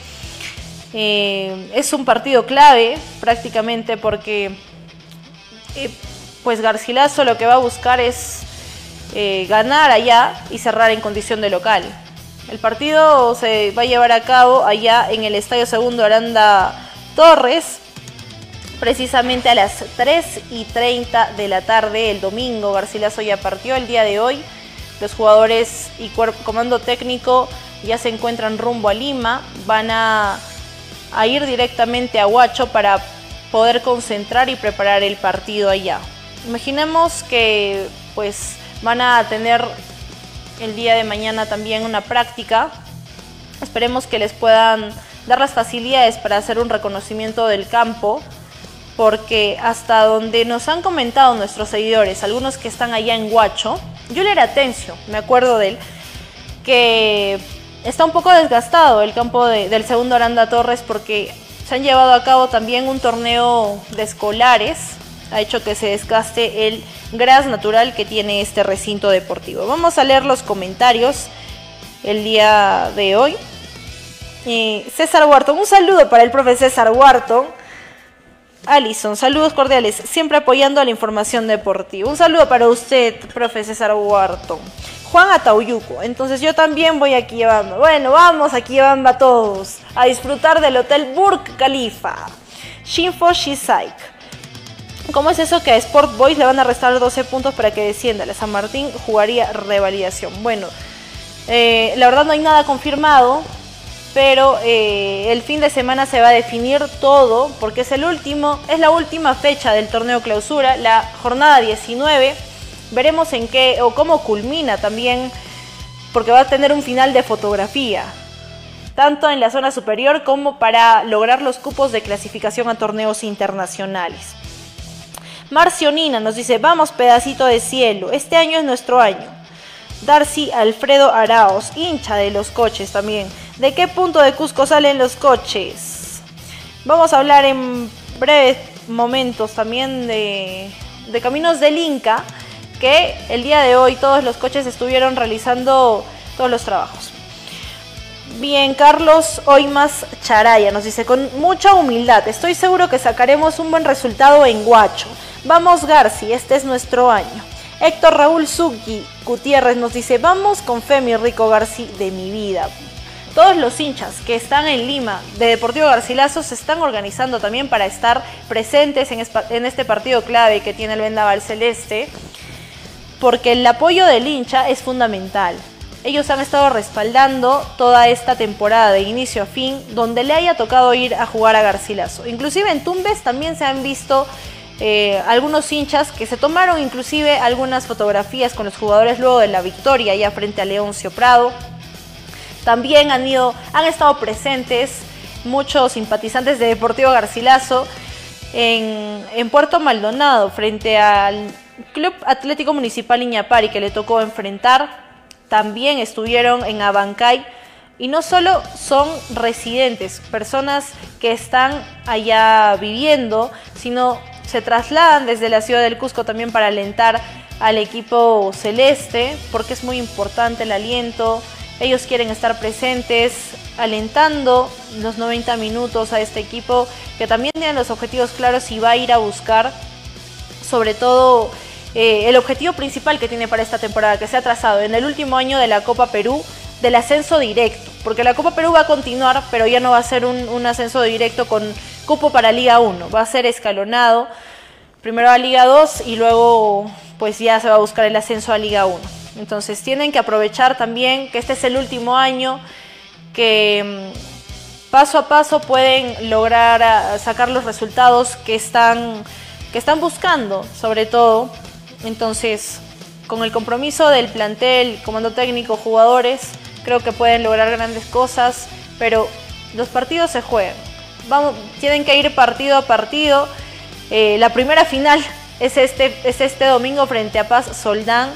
Eh, es un partido clave prácticamente porque eh, pues Garcilaso lo que va a buscar es eh, ganar allá y cerrar en condición de local. El partido se va a llevar a cabo allá en el Estadio Segundo Aranda Torres, precisamente a las 3 y 30 de la tarde el domingo. Garcilaso ya partió el día de hoy. Los jugadores y comando técnico ya se encuentran rumbo a Lima. Van a, a ir directamente a Huacho para poder concentrar y preparar el partido allá. Imaginemos que pues van a tener el día de mañana también una práctica. Esperemos que les puedan dar las facilidades para hacer un reconocimiento del campo, porque hasta donde nos han comentado nuestros seguidores, algunos que están allá en Huacho, yo le era Atencio, me acuerdo de él, que está un poco desgastado el campo del segundo Aranda Torres porque se han llevado a cabo también un torneo de escolares, ha hecho que se desgaste el gras natural que tiene este recinto deportivo. Vamos a leer los comentarios el día de hoy. César Huarton, un saludo para el profe César Huarton. Alison, saludos cordiales, siempre apoyando a la información deportiva. Un saludo para usted, profe César. Juan Atauyuco, entonces yo también voy aquí llevando. Bueno, vamos aquí a todos a disfrutar del Hotel Burk Khalifa. Shinfo Shisaik. ¿Cómo es eso que a Sport Boys le van a restar 12 puntos para que descienda? La San Martín jugaría revalidación. Bueno, eh, la verdad no hay nada confirmado pero eh, el fin de semana se va a definir todo porque es el último, es la última fecha del torneo clausura, la jornada 19. Veremos en qué o cómo culmina también, porque va a tener un final de fotografía, tanto en la zona superior como para lograr los cupos de clasificación a torneos internacionales. Marcionina nos dice, vamos pedacito de cielo, este año es nuestro año. Darcy Alfredo Araos, hincha de los coches también. ¿De qué punto de Cusco salen los coches? Vamos a hablar en breves momentos también de, Caminos del Inca, que el día de hoy todos los coches estuvieron realizando todos los trabajos. Bien, Carlos Oimas Charaya nos dice, con mucha humildad, estoy seguro que sacaremos un buen resultado en Guacho. Vamos Garci, este es nuestro año. Héctor Raúl Zucchi Gutiérrez nos dice, vamos con fe mi rico Garci de mi vida. Todos los hinchas que están en Lima de Deportivo Garcilaso se están organizando también para estar presentes en este partido clave que tiene el Vendaval Celeste, porque el apoyo del hincha es fundamental. Ellos han estado respaldando toda esta temporada de inicio a fin, donde le haya tocado ir a jugar a Garcilaso. Inclusive en Tumbes también se han visto eh, algunos hinchas que se tomaron inclusive algunas fotografías con los jugadores luego de la victoria ya frente a Leoncio Prado. También han, ido, han estado presentes muchos simpatizantes de Deportivo Garcilaso en, en Puerto Maldonado frente al Club Atlético Municipal Iñapari que le tocó enfrentar. También estuvieron en Abancay y no solo son residentes, personas que están allá viviendo, sino se trasladan desde la ciudad del Cusco también para alentar al equipo celeste, porque es muy importante el aliento. Ellos quieren estar presentes, alentando los 90 minutos a este equipo que también tiene los objetivos claros y va a ir a buscar, sobre todo, eh, el objetivo principal que tiene para esta temporada, que se ha trazado en el último año de la Copa Perú, del ascenso directo, porque la Copa Perú va a continuar, pero ya no va a ser un, ascenso directo con cupo para Liga 1, va a ser escalonado, primero a Liga 2 y luego pues ya se va a buscar el ascenso a Liga 1. Entonces tienen que aprovechar también que este es el último año, que mm, paso a paso pueden lograr ah, sacar los resultados que están, que están buscando, sobre todo. Entonces, con el compromiso del plantel, comando técnico, jugadores, creo que pueden lograr grandes cosas, pero los partidos se juegan. Tienen que ir partido a partido. Eh, la primera final es este, es este domingo frente a Paz Soldán,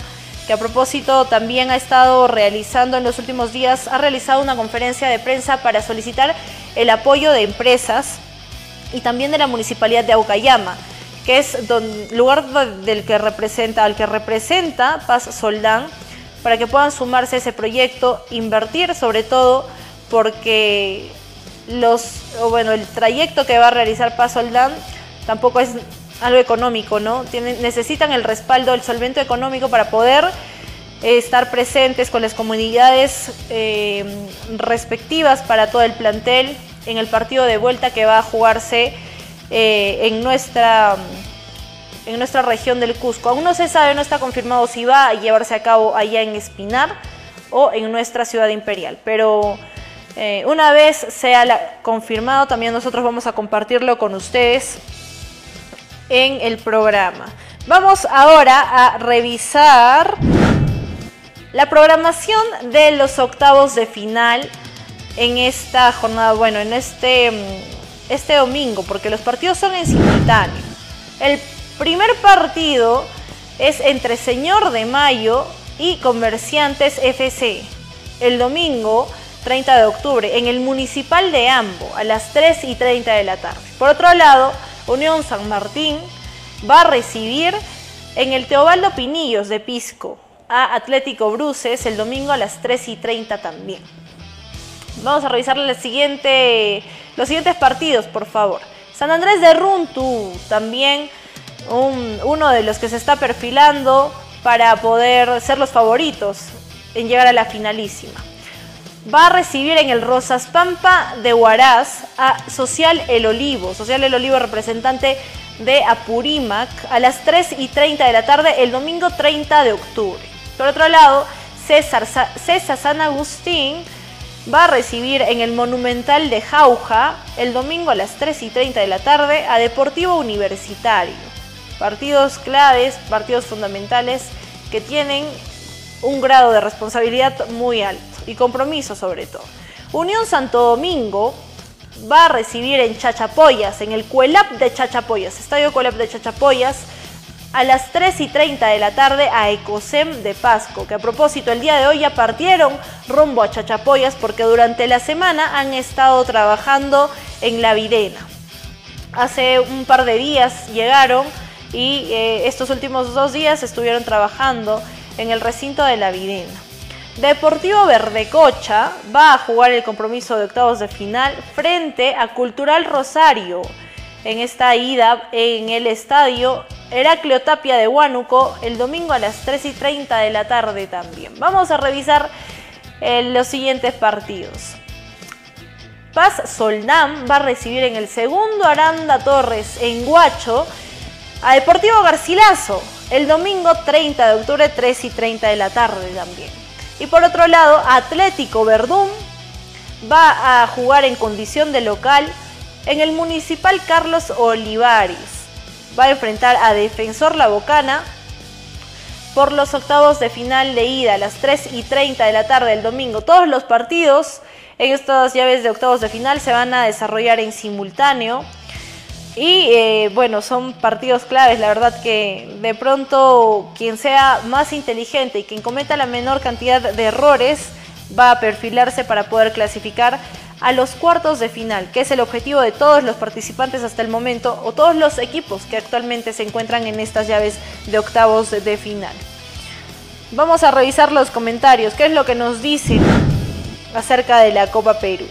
que a propósito también ha estado realizando en los últimos días, ha realizado una conferencia de prensa para solicitar el apoyo de empresas y también de la municipalidad de Aucayama, que es el lugar del que representa, al que representa Paz Soldán, para que puedan sumarse a ese proyecto, invertir sobre todo porque los, bueno, el trayecto que va a realizar Paz Soldán tampoco es algo económico, ¿no? Tienen, necesitan el respaldo, el solvento económico para poder eh, estar presentes con las comunidades eh, respectivas para todo el plantel en el partido de vuelta que va a jugarse eh, en nuestra en nuestra región del Cusco. Aún no se sabe, no está confirmado si va a llevarse a cabo allá en Espinar o en nuestra ciudad imperial, pero una vez sea confirmado, también nosotros vamos a compartirlo con ustedes en el programa. Vamos ahora a revisar la programación de los octavos de final en esta jornada, bueno, en este, mm, este domingo, porque los partidos son en simultáneo. El primer partido es entre Señor de Mayo y Comerciantes FC. El domingo 30 de octubre en el Municipal de Ambo a las 3 y 30 de la tarde. Por otro lado, Unión San Martín va a recibir en el Teobaldo Pinillos de Pisco a Atlético Bruces el domingo a las 3 y 30 también. Vamos a revisar los siguientes partidos, por favor. San Andrés de Runtu, también uno de los que se está perfilando para poder ser los favoritos en llegar a la finalísima va a recibir en el Rosas Pampa de Huaraz a Social El Olivo. Social El Olivo, representante de Apurímac, a las 3 y 30 de la tarde el domingo 30 de octubre. Por otro lado, César, César San Agustín va a recibir en el Monumental de Jauja el domingo a las 3 y 30 de la tarde a Deportivo Universitario. Partidos claves, partidos fundamentales que tienen un grado de responsabilidad muy alto y compromiso sobre todo. Unión Santo Domingo va a recibir en Chachapoyas, en el Cuelap de Chachapoyas, Estadio Cuelap de Chachapoyas, a las 3 y 30 de la tarde a Ecosem de Pasco, que a propósito el día de hoy ya partieron rumbo a Chachapoyas porque durante la semana han estado trabajando en la Videna. Hace un par de días llegaron y eh, estos últimos dos días estuvieron trabajando en el recinto de la Videna. Deportivo Verdecocha va a jugar el compromiso de octavos de final frente a Cultural Rosario en esta ida en el estadio Heraclio Tapia de Huánuco el domingo a las 3 y 30 de la tarde también. Vamos a revisar eh, los siguientes partidos. Paz Soldán va a recibir en el segundo Aranda Torres en Guacho a Deportivo Garcilaso el domingo 30 de octubre 3 y 30 de la tarde también. Y por otro lado, Atlético Verdún va a jugar en condición de local en el Municipal Carlos Olivares. Va a enfrentar a Defensor La Bocana por los octavos de final de ida a las 3 y 30 de la tarde del domingo. Todos los partidos en estas llaves de octavos de final se van a desarrollar en simultáneo. Y eh, bueno, son partidos claves, la verdad que de pronto quien sea más inteligente y quien cometa la menor cantidad de errores va a perfilarse para poder clasificar a los cuartos de final, que es el objetivo de todos los participantes hasta el momento o todos los equipos que actualmente se encuentran en estas llaves de octavos de final. Vamos a revisar los comentarios, qué es lo que nos dicen acerca de la Copa Perú.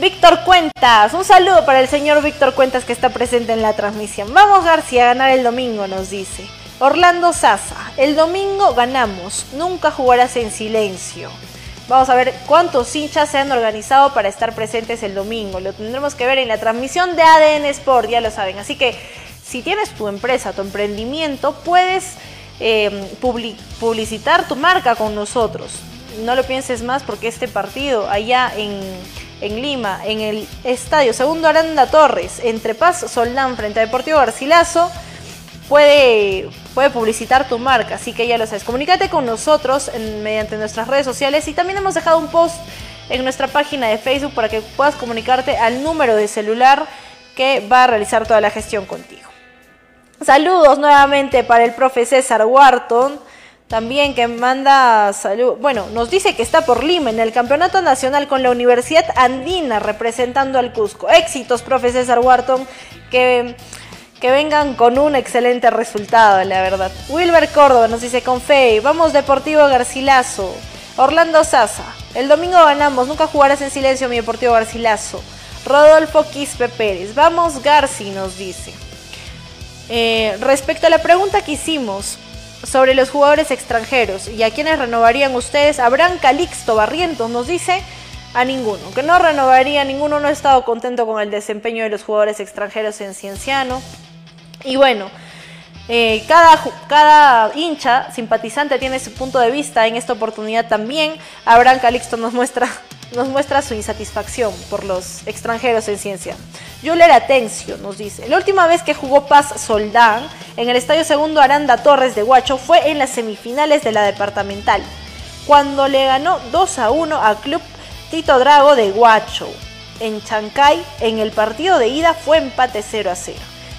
Víctor Cuentas, un saludo para el señor Víctor Cuentas que está presente en la transmisión. Vamos García a ganar el domingo, nos dice. Orlando Sasa, el domingo ganamos, nunca jugarás en silencio. Vamos a ver cuántos hinchas se han organizado para estar presentes el domingo. Lo tendremos que ver en la transmisión de ADN Sport, ya lo saben. Así que si tienes tu empresa, tu emprendimiento, puedes eh, publicitar tu marca con nosotros. No lo pienses más porque este partido allá en en Lima, en el estadio Segundo Aranda Torres, entre Paz Soldán frente a Deportivo Garcilaso, puede, puede publicitar tu marca, así que ya lo sabes. Comunícate con nosotros mediante nuestras redes sociales y también hemos dejado un post en nuestra página de Facebook para que puedas comunicarte al número de celular que va a realizar toda la gestión contigo. Saludos nuevamente para el profe César Wharton. También que manda salud. Bueno, nos dice que está por Lima en el campeonato nacional con la Universidad Andina representando al Cusco. Éxitos, profe César Wharton, que, que vengan con un excelente resultado, la verdad. Wilber Córdoba nos dice con fe, vamos Deportivo Garcilaso. Orlando Sasa, el domingo ganamos, nunca jugarás en silencio mi Deportivo Garcilaso. Rodolfo Quispe Pérez, vamos Garci, nos dice. Eh, respecto a la pregunta que hicimos, sobre los jugadores extranjeros y a quienes renovarían ustedes. Abraham Calixto Barrientos nos dice a ninguno, que no renovaría ninguno, no ha estado contento con el desempeño de los jugadores extranjeros en Cienciano. Y bueno, eh, cada, cada hincha simpatizante tiene su punto de vista en esta oportunidad también. Abraham Calixto nos muestra nos muestra su insatisfacción por los extranjeros en ciencia. Yuler Atencio nos dice, la última vez que jugó Paz Soldán en el Estadio Segundo Aranda Torres de Huacho fue en las semifinales de la departamental, cuando le ganó 2 a 1 al Club Tito Drago de Huacho. En Chancay, en el partido de ida fue empate 0 a 0.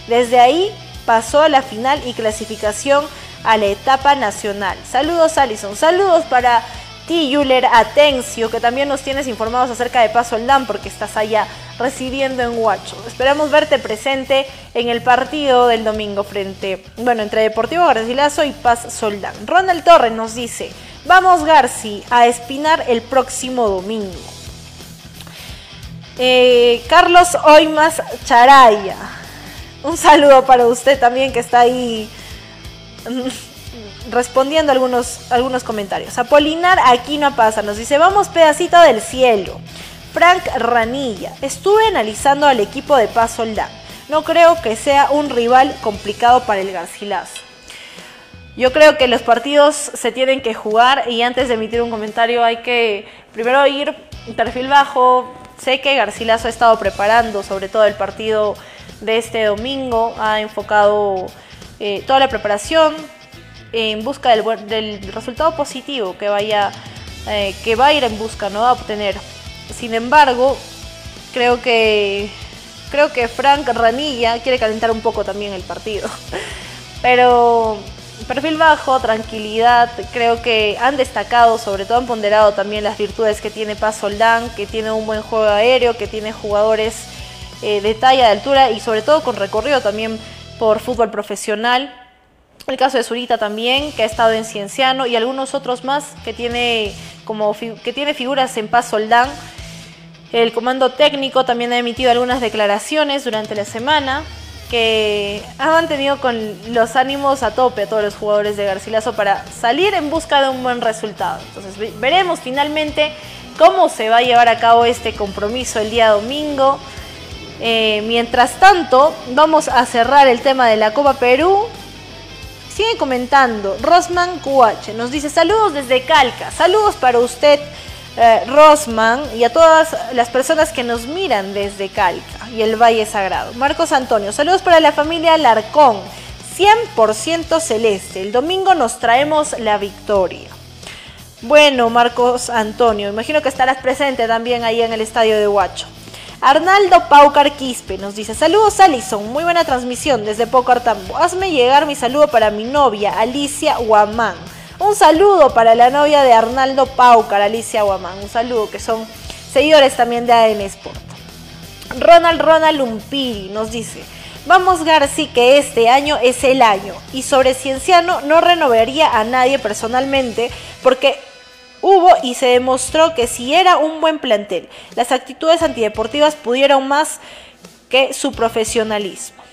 Desde ahí pasó a la final y clasificación a la etapa nacional. Saludos Alison, saludos para ti, Yuler Atencio, que también nos tienes informados acerca de Paso Soldán porque estás allá residiendo en Huacho. Esperamos verte presente en el partido del domingo frente, bueno, entre Deportivo Garcilaso y Paz Soldán. Ronald Torres nos dice, vamos Garci a espinar el próximo domingo. Eh, Carlos Oimas Charaya, un saludo para usted también que está ahí respondiendo algunos, algunos comentarios. Apolinar aquí no pasa, nos dice, vamos pedacito del cielo. Frank Ranilla, estuve analizando al equipo de Paz Soldán. No creo que sea un rival complicado para el Garcilaso. Yo creo que los partidos se tienen que jugar y antes de emitir un comentario hay que primero ir perfil bajo. Sé que Garcilaso ha estado preparando sobre todo el partido de este domingo, ha enfocado eh, toda la preparación, en busca del, resultado positivo que vaya eh, que va a ir en busca no a obtener. Sin embargo creo que creo que Frank Ranilla quiere calentar un poco también el partido. Pero perfil bajo tranquilidad creo que han destacado sobre todo han ponderado también las virtudes que tiene Paz Soldán que tiene un buen juego aéreo que tiene jugadores eh, de talla de altura y sobre todo con recorrido también por fútbol profesional el caso de Zurita también, que ha estado en Cienciano, y algunos otros más que tiene, como, que tiene figuras en Paz Soldán. El comando técnico también ha emitido algunas declaraciones durante la semana que ha mantenido con los ánimos a tope a todos los jugadores de Garcilaso para salir en busca de un buen resultado. Entonces veremos finalmente cómo se va a llevar a cabo este compromiso el día domingo. Eh, mientras tanto, vamos a cerrar el tema de la Copa Perú Sigue comentando, Rosman QH nos dice saludos desde Calca, saludos para usted eh, Rosman y a todas las personas que nos miran desde Calca y el Valle Sagrado. Marcos Antonio, saludos para la familia Larcón, 100% celeste, el domingo nos traemos la victoria. Bueno, Marcos Antonio, imagino que estarás presente también ahí en el estadio de Huacho. Arnaldo Paucar Quispe nos dice, saludos Alison, muy buena transmisión desde Pocartambo. Hazme llegar mi saludo para mi novia, Alicia Guamán. Un saludo para la novia de Arnaldo Paucar, Alicia Guamán. Un saludo que son seguidores también de ADN Sport. Ronald Ronald Umpiri nos dice, vamos Garci que este año es el año y sobre Cienciano no renovaría a nadie personalmente porque hubo y se demostró que si era un buen plantel, las actitudes antideportivas pudieron más que su profesionalismo.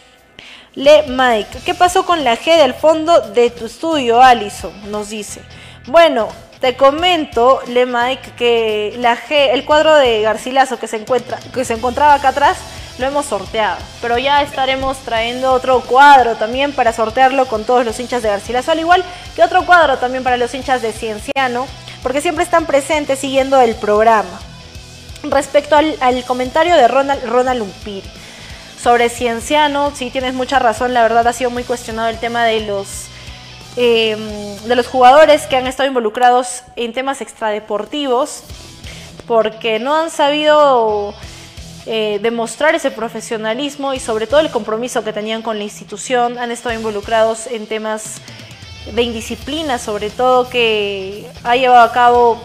Le Mike, ¿qué pasó con la G del fondo de tu estudio, Alison? Nos dice. Bueno, te comento, Le Mike, que la G, el cuadro de Garcilaso que se encuentra, que se encontraba acá atrás, lo hemos sorteado. Pero ya estaremos trayendo otro cuadro también para sortearlo con todos los hinchas de Garcilaso, al igual que otro cuadro también para los hinchas de Cienciano porque siempre están presentes siguiendo el programa. Respecto al, comentario de Ronald, Ronald sobre Cienciano, sí tienes mucha razón, la verdad ha sido muy cuestionado el tema de los, em, de los jugadores que han estado involucrados en temas extradeportivos, porque no han sabido eh, demostrar ese profesionalismo y sobre todo el compromiso que tenían con la institución, han estado involucrados en temas de indisciplina, sobre todo que ha llevado a cabo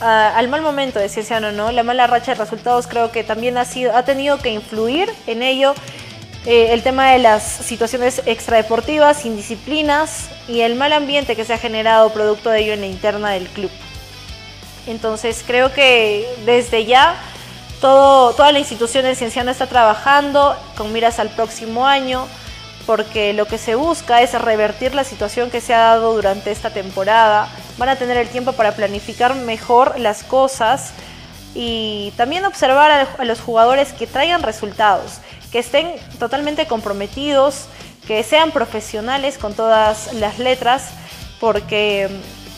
al mal momento de Cienciano, ¿no? La mala racha de resultados creo que también ha, sido, ha tenido que influir en ello. Eh, el tema de las situaciones extradeportivas, indisciplinas y el mal ambiente que se ha generado producto de ello en la interna del club. Entonces creo que desde ya todo, toda la institución de Cienciano está trabajando con miras al próximo año porque lo que se busca es revertir la situación que se ha dado durante esta temporada. Van a tener el tiempo para planificar mejor las cosas y también observar a los jugadores que traigan resultados, que estén totalmente comprometidos, que sean profesionales con todas las letras, porque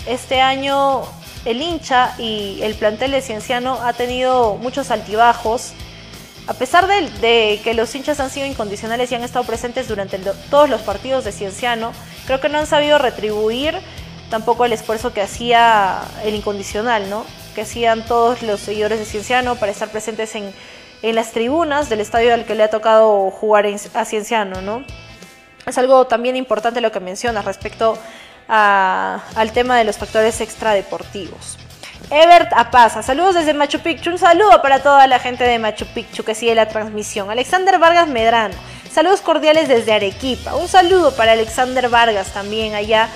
este año el hincha y el plantel de Cienciano ha tenido muchos altibajos. A pesar de, que los hinchas han sido incondicionales y han estado presentes durante todos los partidos de Cienciano, creo que no han sabido retribuir tampoco el esfuerzo que hacía el incondicional, ¿no? Que hacían todos los seguidores de Cienciano para estar presentes en, las tribunas del estadio al que le ha tocado jugar a Cienciano, ¿no? Es algo también importante lo que mencionas respecto al tema de los factores extradeportivos. Ebert Apaza, saludos desde Machu Picchu, un saludo para toda la gente de Machu Picchu que sigue la transmisión. Alexander Vargas Medrano, saludos cordiales desde Arequipa, un saludo para Alexander Vargas también allá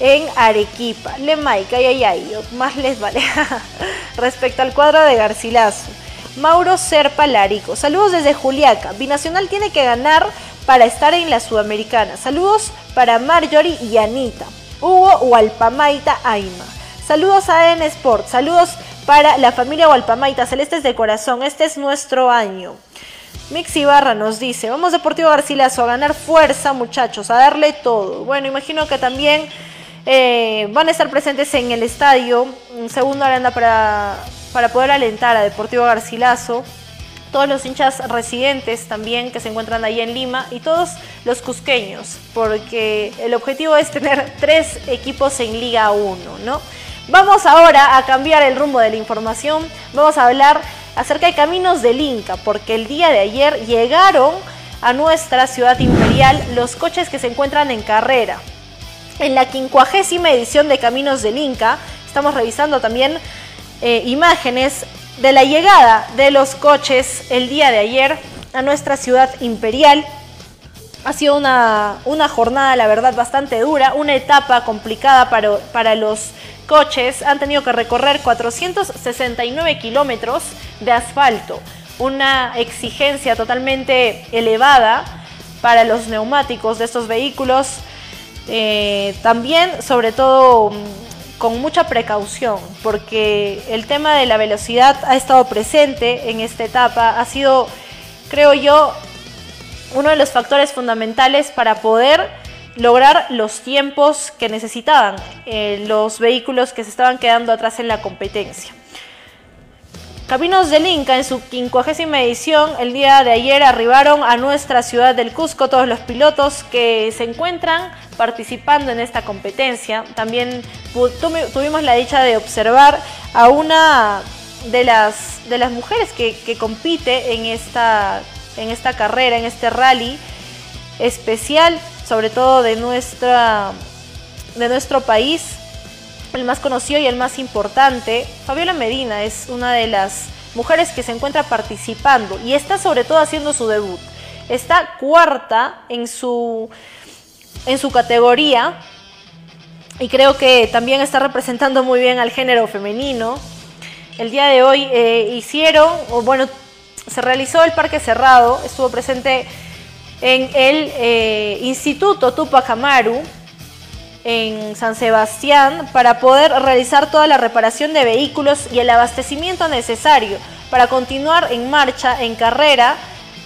en Arequipa. Le Mike, ay, ay, ay, más les vale. Respecto al cuadro de Garcilaso, Mauro Serpa Larico, saludos desde Juliaca, Binacional tiene que ganar para estar en la Sudamericana. Saludos para Marjorie y Anita. Hugo Hualpamaita Aima. Saludos a N Sport, saludos para la familia Hualpamaita, celestes de corazón, este es nuestro año. Mix Ibarra nos dice, vamos Deportivo Garcilaso a ganar fuerza muchachos, a darle todo. Bueno, imagino que también eh, van a estar presentes en el estadio, un segundo aranda para, para poder alentar a Deportivo Garcilaso todos los hinchas residentes también que se encuentran ahí en Lima y todos los cusqueños, porque el objetivo es tener tres equipos en Liga 1, ¿no? Vamos ahora a cambiar el rumbo de la información, vamos a hablar acerca de Caminos del Inca, porque el día de ayer llegaron a nuestra ciudad imperial los coches que se encuentran en carrera. En la quincuagésima edición de Caminos del Inca, estamos revisando también eh, imágenes de la llegada de los coches el día de ayer a nuestra ciudad imperial. Ha sido una, jornada, la verdad, bastante dura, una etapa complicada para, para los coches. Han tenido que recorrer 469 kilómetros de asfalto, una exigencia totalmente elevada para los neumáticos de estos vehículos. Eh, también, sobre todo, con mucha precaución, porque el tema de la velocidad ha estado presente en esta etapa, ha sido, creo yo, uno de los factores fundamentales para poder lograr los tiempos que necesitaban eh, los vehículos que se estaban quedando atrás en la competencia. Caminos del Inca en su quincuagésima edición el día de ayer arribaron a nuestra ciudad del Cusco todos los pilotos que se encuentran participando en esta competencia. También tuvimos la dicha de observar a una de las, de las mujeres que, compite en esta, en esta carrera, en este rally especial, sobre todo de, nuestra, de nuestro país el más conocido y el más importante, Fabiola Medina es una de las mujeres que se encuentra participando y está sobre todo haciendo su debut. Está cuarta en su, en su categoría y creo que también está representando muy bien al género femenino. El día de hoy eh, hicieron, o bueno, se realizó el parque cerrado, estuvo presente en el eh, Instituto Tupac Amaru, en San Sebastián para poder realizar toda la reparación de vehículos y el abastecimiento necesario para continuar en marcha, en carrera,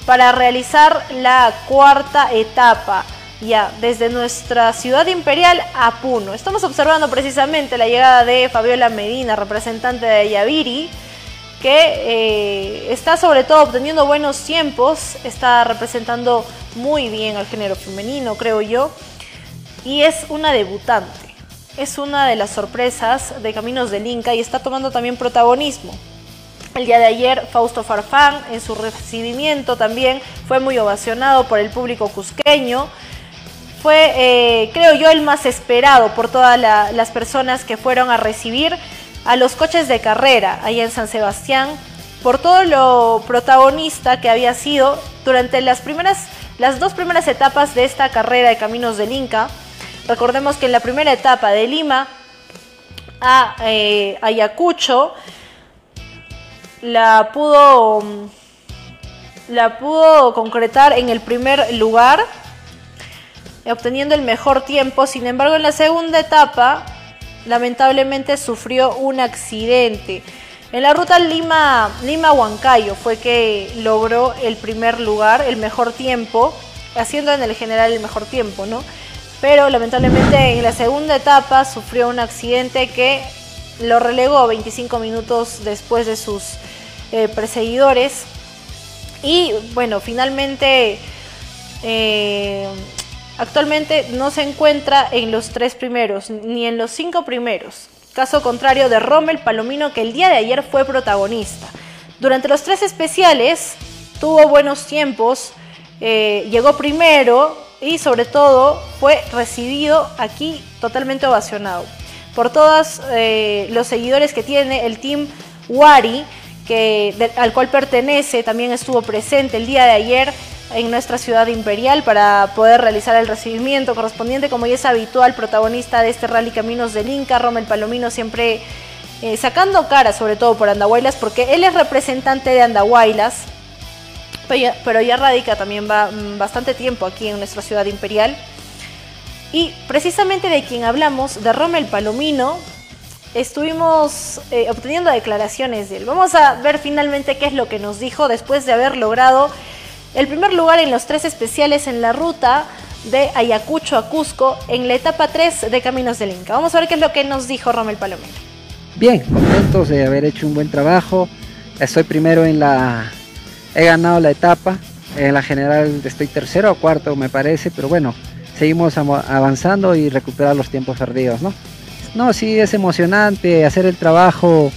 para realizar la cuarta etapa ya desde nuestra ciudad imperial a Puno. Estamos observando precisamente la llegada de Fabiola Medina, representante de Yaviri, que eh, está sobre todo obteniendo buenos tiempos, está representando muy bien al género femenino, creo yo y es una debutante. Es una de las sorpresas de Caminos del Inca y está tomando también protagonismo. El día de ayer, Fausto Farfán, en su recibimiento también, fue muy ovacionado por el público cusqueño. fue, eh, creo yo, el más esperado por todas las personas que fueron a recibir a los coches de carrera allá en San Sebastián, por todo lo protagonista que había sido durante las primeras, las dos primeras etapas de esta carrera de Caminos del Inca. Recordemos que en la primera etapa de Lima a eh, Ayacucho la pudo la pudo concretar en el primer lugar obteniendo el mejor tiempo sin embargo en la segunda etapa lamentablemente sufrió un accidente en la ruta Lima Lima Huancayo fue que logró el primer lugar el mejor tiempo haciendo en el general el mejor tiempo no pero lamentablemente en la segunda etapa sufrió un accidente que lo relegó 25 minutos después de sus eh, perseguidores. Y bueno, finalmente eh, actualmente no se encuentra en los tres primeros, ni en los cinco primeros. Caso contrario de Rommel Palomino, que el día de ayer fue protagonista. Durante los tres especiales tuvo buenos tiempos, eh, llegó primero y sobre todo fue recibido aquí totalmente ovacionado por todos los seguidores que tiene el team Wari que, al cual pertenece, también estuvo presente el día de ayer en nuestra ciudad imperial para poder realizar el recibimiento correspondiente, como ya es habitual, protagonista de este rally Caminos del Inca, Rommel Palomino, siempre eh, sacando cara, sobre todo por Andahuaylas, porque él es representante de Andahuaylas, pero ya, radica también va, mm, bastante tiempo aquí en nuestra ciudad imperial. Y precisamente de quien hablamos, de Rommel Palomino, estuvimos eh, obteniendo declaraciones de él. Vamos a ver finalmente qué es lo que nos dijo después de haber logrado el primer lugar en los tres especiales en la ruta de Ayacucho a Cusco en la etapa 3 de Caminos del Inca. Vamos a ver qué es lo que nos dijo Romel Palomino. Bien, contentos de haber hecho un buen trabajo. Estoy primero en la... He ganado la etapa. En la general estoy tercero o cuarto me parece, pero bueno, seguimos avanzando y recuperar los tiempos perdidos, ¿no? No, sí, es emocionante hacer el trabajo,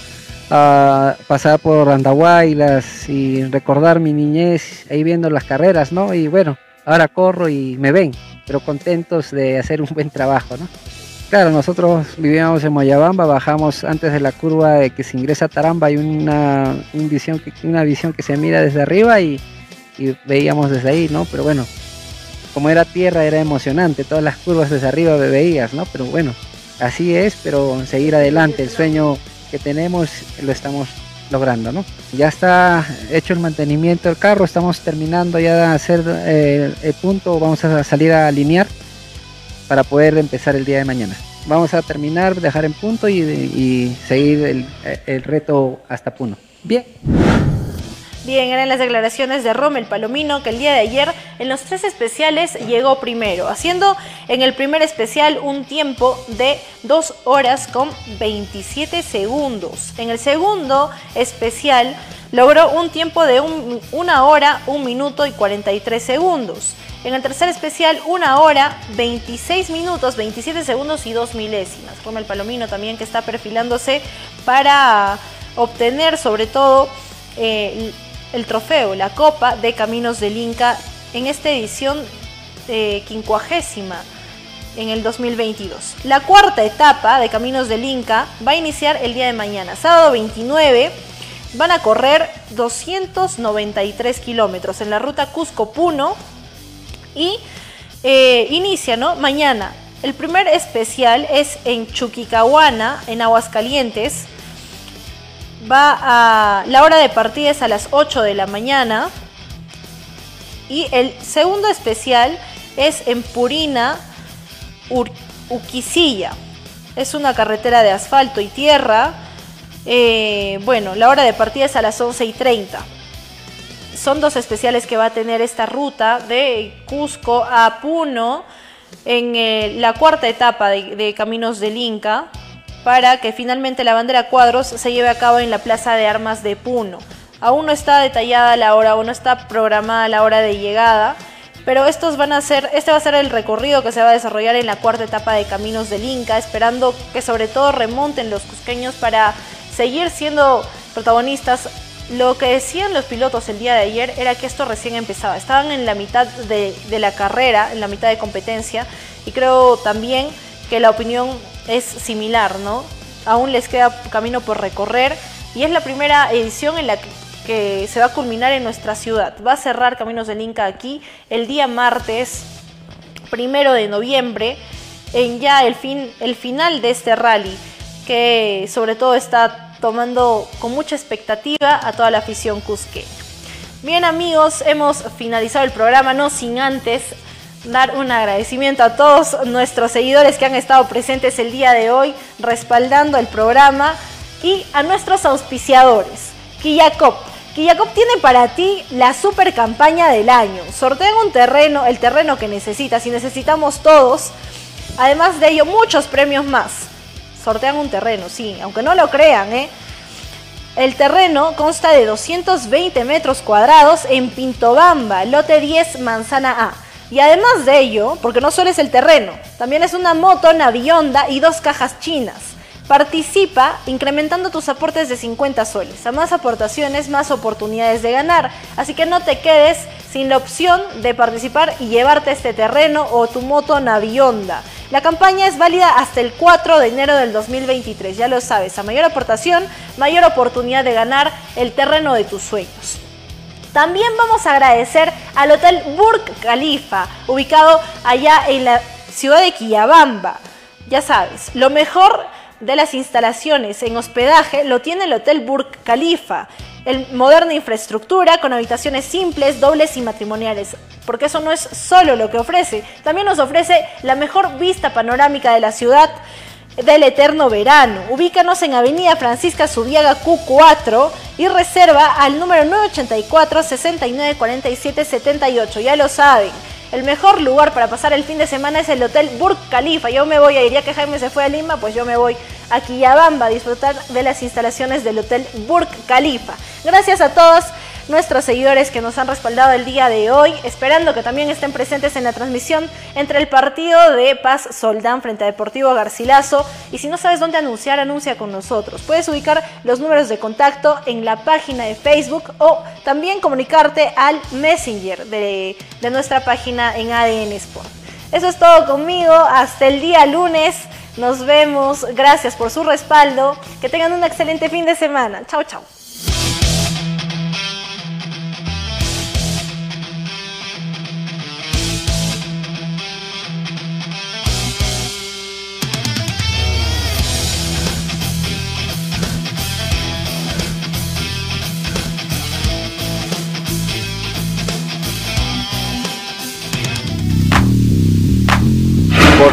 pasar por Andahuaylas y recordar mi niñez ahí viendo las carreras, ¿no? Y bueno, ahora corro y me ven, pero contentos de hacer un buen trabajo, ¿no? Claro, nosotros vivíamos en Moyabamba, bajamos antes de la curva de que se ingresa a Taramba, hay una, visión que, una visión que se mira desde arriba y, y veíamos desde ahí, ¿no? Pero bueno, como era tierra era emocionante, todas las curvas desde arriba veías, ¿no? Pero bueno, así es, pero seguir adelante, el sueño que tenemos lo estamos logrando, ¿no? Ya está hecho el mantenimiento del carro, estamos terminando ya de hacer eh, el punto, vamos a salir a alinear para poder empezar el día de mañana. Vamos a terminar, dejar en punto y, seguir el, el reto hasta Puno. Bien. Bien, eran las declaraciones de Rommel Palomino que el día de ayer en los tres especiales llegó primero, haciendo en el primer especial un tiempo de 2 horas con 27 segundos. En el segundo especial logró un tiempo de 1 una hora, 1 minuto y 43 segundos. En el tercer especial, 1 hora, 26 minutos, 27 segundos y 2 milésimas. Rommel Palomino también que está perfilándose para obtener sobre todo eh, el trofeo, la Copa de Caminos del Inca en esta edición eh, quincuagésima en el 2022. La cuarta etapa de Caminos del Inca va a iniciar el día de mañana, sábado 29. Van a correr 293 kilómetros en la ruta Cusco-Puno y eh, inicia ¿no? mañana. El primer especial es en Chuquicahuana, en Aguascalientes, va a la hora de partida es a las 8 de la mañana. Y el segundo especial es en Purina Uquisilla. Es una carretera de asfalto y tierra. Eh, bueno la hora de partida es a las 11 y 30 son dos especiales que va a tener esta ruta de Cusco a Puno en eh, la cuarta etapa de, de Caminos del Inca para que finalmente la bandera cuadros se lleve a cabo en la Plaza de Armas de Puno. Aún no está detallada la hora, aún no está programada la hora de llegada, pero estos van a ser, este va a ser el recorrido que se va a desarrollar en la cuarta etapa de Caminos del Inca, esperando que sobre todo remonten los cusqueños para seguir siendo protagonistas lo que decían los pilotos el día de ayer era que esto recién empezaba. Estaban en la mitad de, la carrera, en la mitad de competencia, y creo también que la opinión es similar, ¿no? Aún les queda camino por recorrer y es la primera edición en la que, se va a culminar en nuestra ciudad. Va a cerrar Caminos del Inca aquí el día martes, primero de noviembre, en ya el, fin, el final de este rally, que sobre todo está tomando con mucha expectativa a toda la afición cusqueña. Bien amigos, hemos finalizado el programa, no sin antes dar un agradecimiento a todos nuestros seguidores que han estado presentes el día de hoy respaldando el programa y a nuestros auspiciadores. Kiyakop. Kiyakop tiene para ti la super campaña del año. Sortean un terreno, el terreno que necesitas y necesitamos todos. Además de ello, muchos premios más sortean un terreno, sí, aunque no lo crean, ¿eh? El terreno consta de 220 metros cuadrados en Pintobamba, lote 10, manzana A. Y además de ello, porque no solo es el terreno, también es una moto Navionda y dos cajas chinas. Participa incrementando tus aportes de 50 soles. A más aportaciones, más oportunidades de ganar. Así que no te quedes sin la opción de participar y llevarte este terreno o tu moto Navionda. La campaña es válida hasta el 4 de enero del 2023, ya lo sabes, a mayor aportación, mayor oportunidad de ganar el terreno de tus sueños. También vamos a agradecer al Hotel Burj Khalifa, ubicado allá en la ciudad de Quillabamba. Ya sabes, lo mejor de las instalaciones en hospedaje lo tiene el Hotel Burj Khalifa el moderna infraestructura con habitaciones simples, dobles y matrimoniales. Porque eso no es solo lo que ofrece, también nos ofrece la mejor vista panorámica de la ciudad del eterno verano. Ubícanos en Avenida Francisca Subiaga Q4 y reserva al número 984 69 78. Ya lo saben. El mejor lugar para pasar el fin de semana es el Hotel Burj Khalifa. Yo me voy a que Jaime se fue a Lima, pues yo me voy a Quillabamba a disfrutar de las instalaciones del Hotel Burj Khalifa. Gracias a todos nuestros seguidores que nos han respaldado el día de hoy, esperando que también estén presentes en la transmisión entre el partido de Paz Soldán frente a Deportivo Garcilaso. Y si no sabes dónde anunciar, anuncia con nosotros. Puedes ubicar los números de contacto en la página de Facebook o también comunicarte al Messenger de, de nuestra página en ADN Sport. Eso es todo conmigo. Hasta el día lunes. Nos vemos. Gracias por su respaldo. Que tengan un excelente fin de semana. Chao, chao.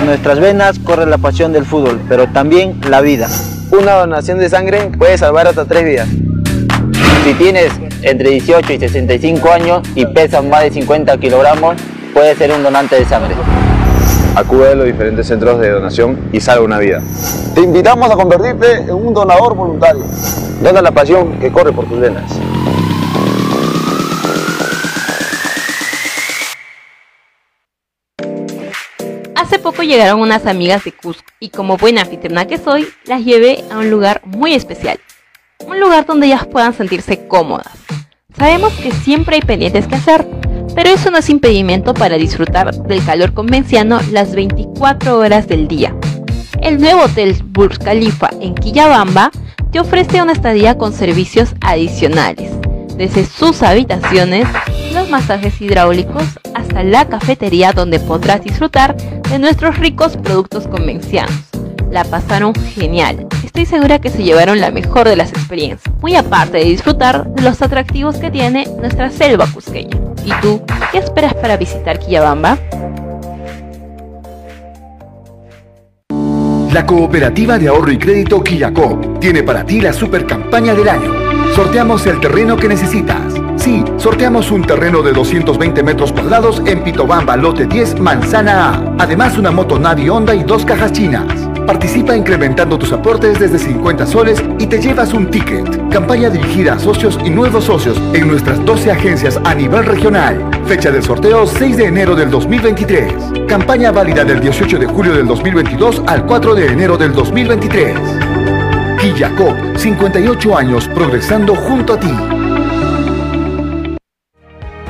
Nuestras venas corre la pasión del fútbol, pero también la vida. Una donación de sangre puede salvar hasta tres vidas. Si tienes entre 18 y 65 años y pesas más de 50 kilogramos, puedes ser un donante de sangre. Acude a los diferentes centros de donación y salva una vida. Te invitamos a convertirte en un donador voluntario. Dona la pasión que corre por tus venas. Llegaron unas amigas de Cusco y como buena anfitriona que soy, las llevé a un lugar muy especial. Un lugar donde ellas puedan sentirse cómodas. Sabemos que siempre hay pendientes que hacer, pero eso no es impedimento para disfrutar del calor convenciano las 24 horas del día. El nuevo Hotel Burj Khalifa en Quillabamba te ofrece una estadía con servicios adicionales, desde sus habitaciones, los masajes hidráulicos hasta la cafetería donde podrás disfrutar de nuestros ricos productos convencianos. La pasaron genial. Estoy segura que se llevaron la mejor de las experiencias, muy aparte de disfrutar de los atractivos que tiene nuestra selva cusqueña. ¿Y tú, qué esperas para visitar Quillabamba? La Cooperativa de Ahorro y Crédito Quillacop tiene para ti la super campaña del año. Sorteamos el terreno que necesitas. Sí, sorteamos un terreno de 220 metros cuadrados en Pitobamba, lote 10, manzana A. Además, una moto Navi Honda y dos cajas chinas. Participa incrementando tus aportes desde 50 soles y te llevas un ticket. Campaña dirigida a socios y nuevos socios en nuestras 12 agencias a nivel regional. Fecha del sorteo 6 de enero del 2023. Campaña válida del 18 de julio del 2022 al 4 de enero del 2023. Quillacop, 58 años progresando junto a ti.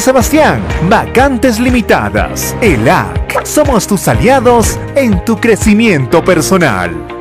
Sebastián. Vacantes limitadas. ELAC. Somos tus aliados en tu crecimiento personal.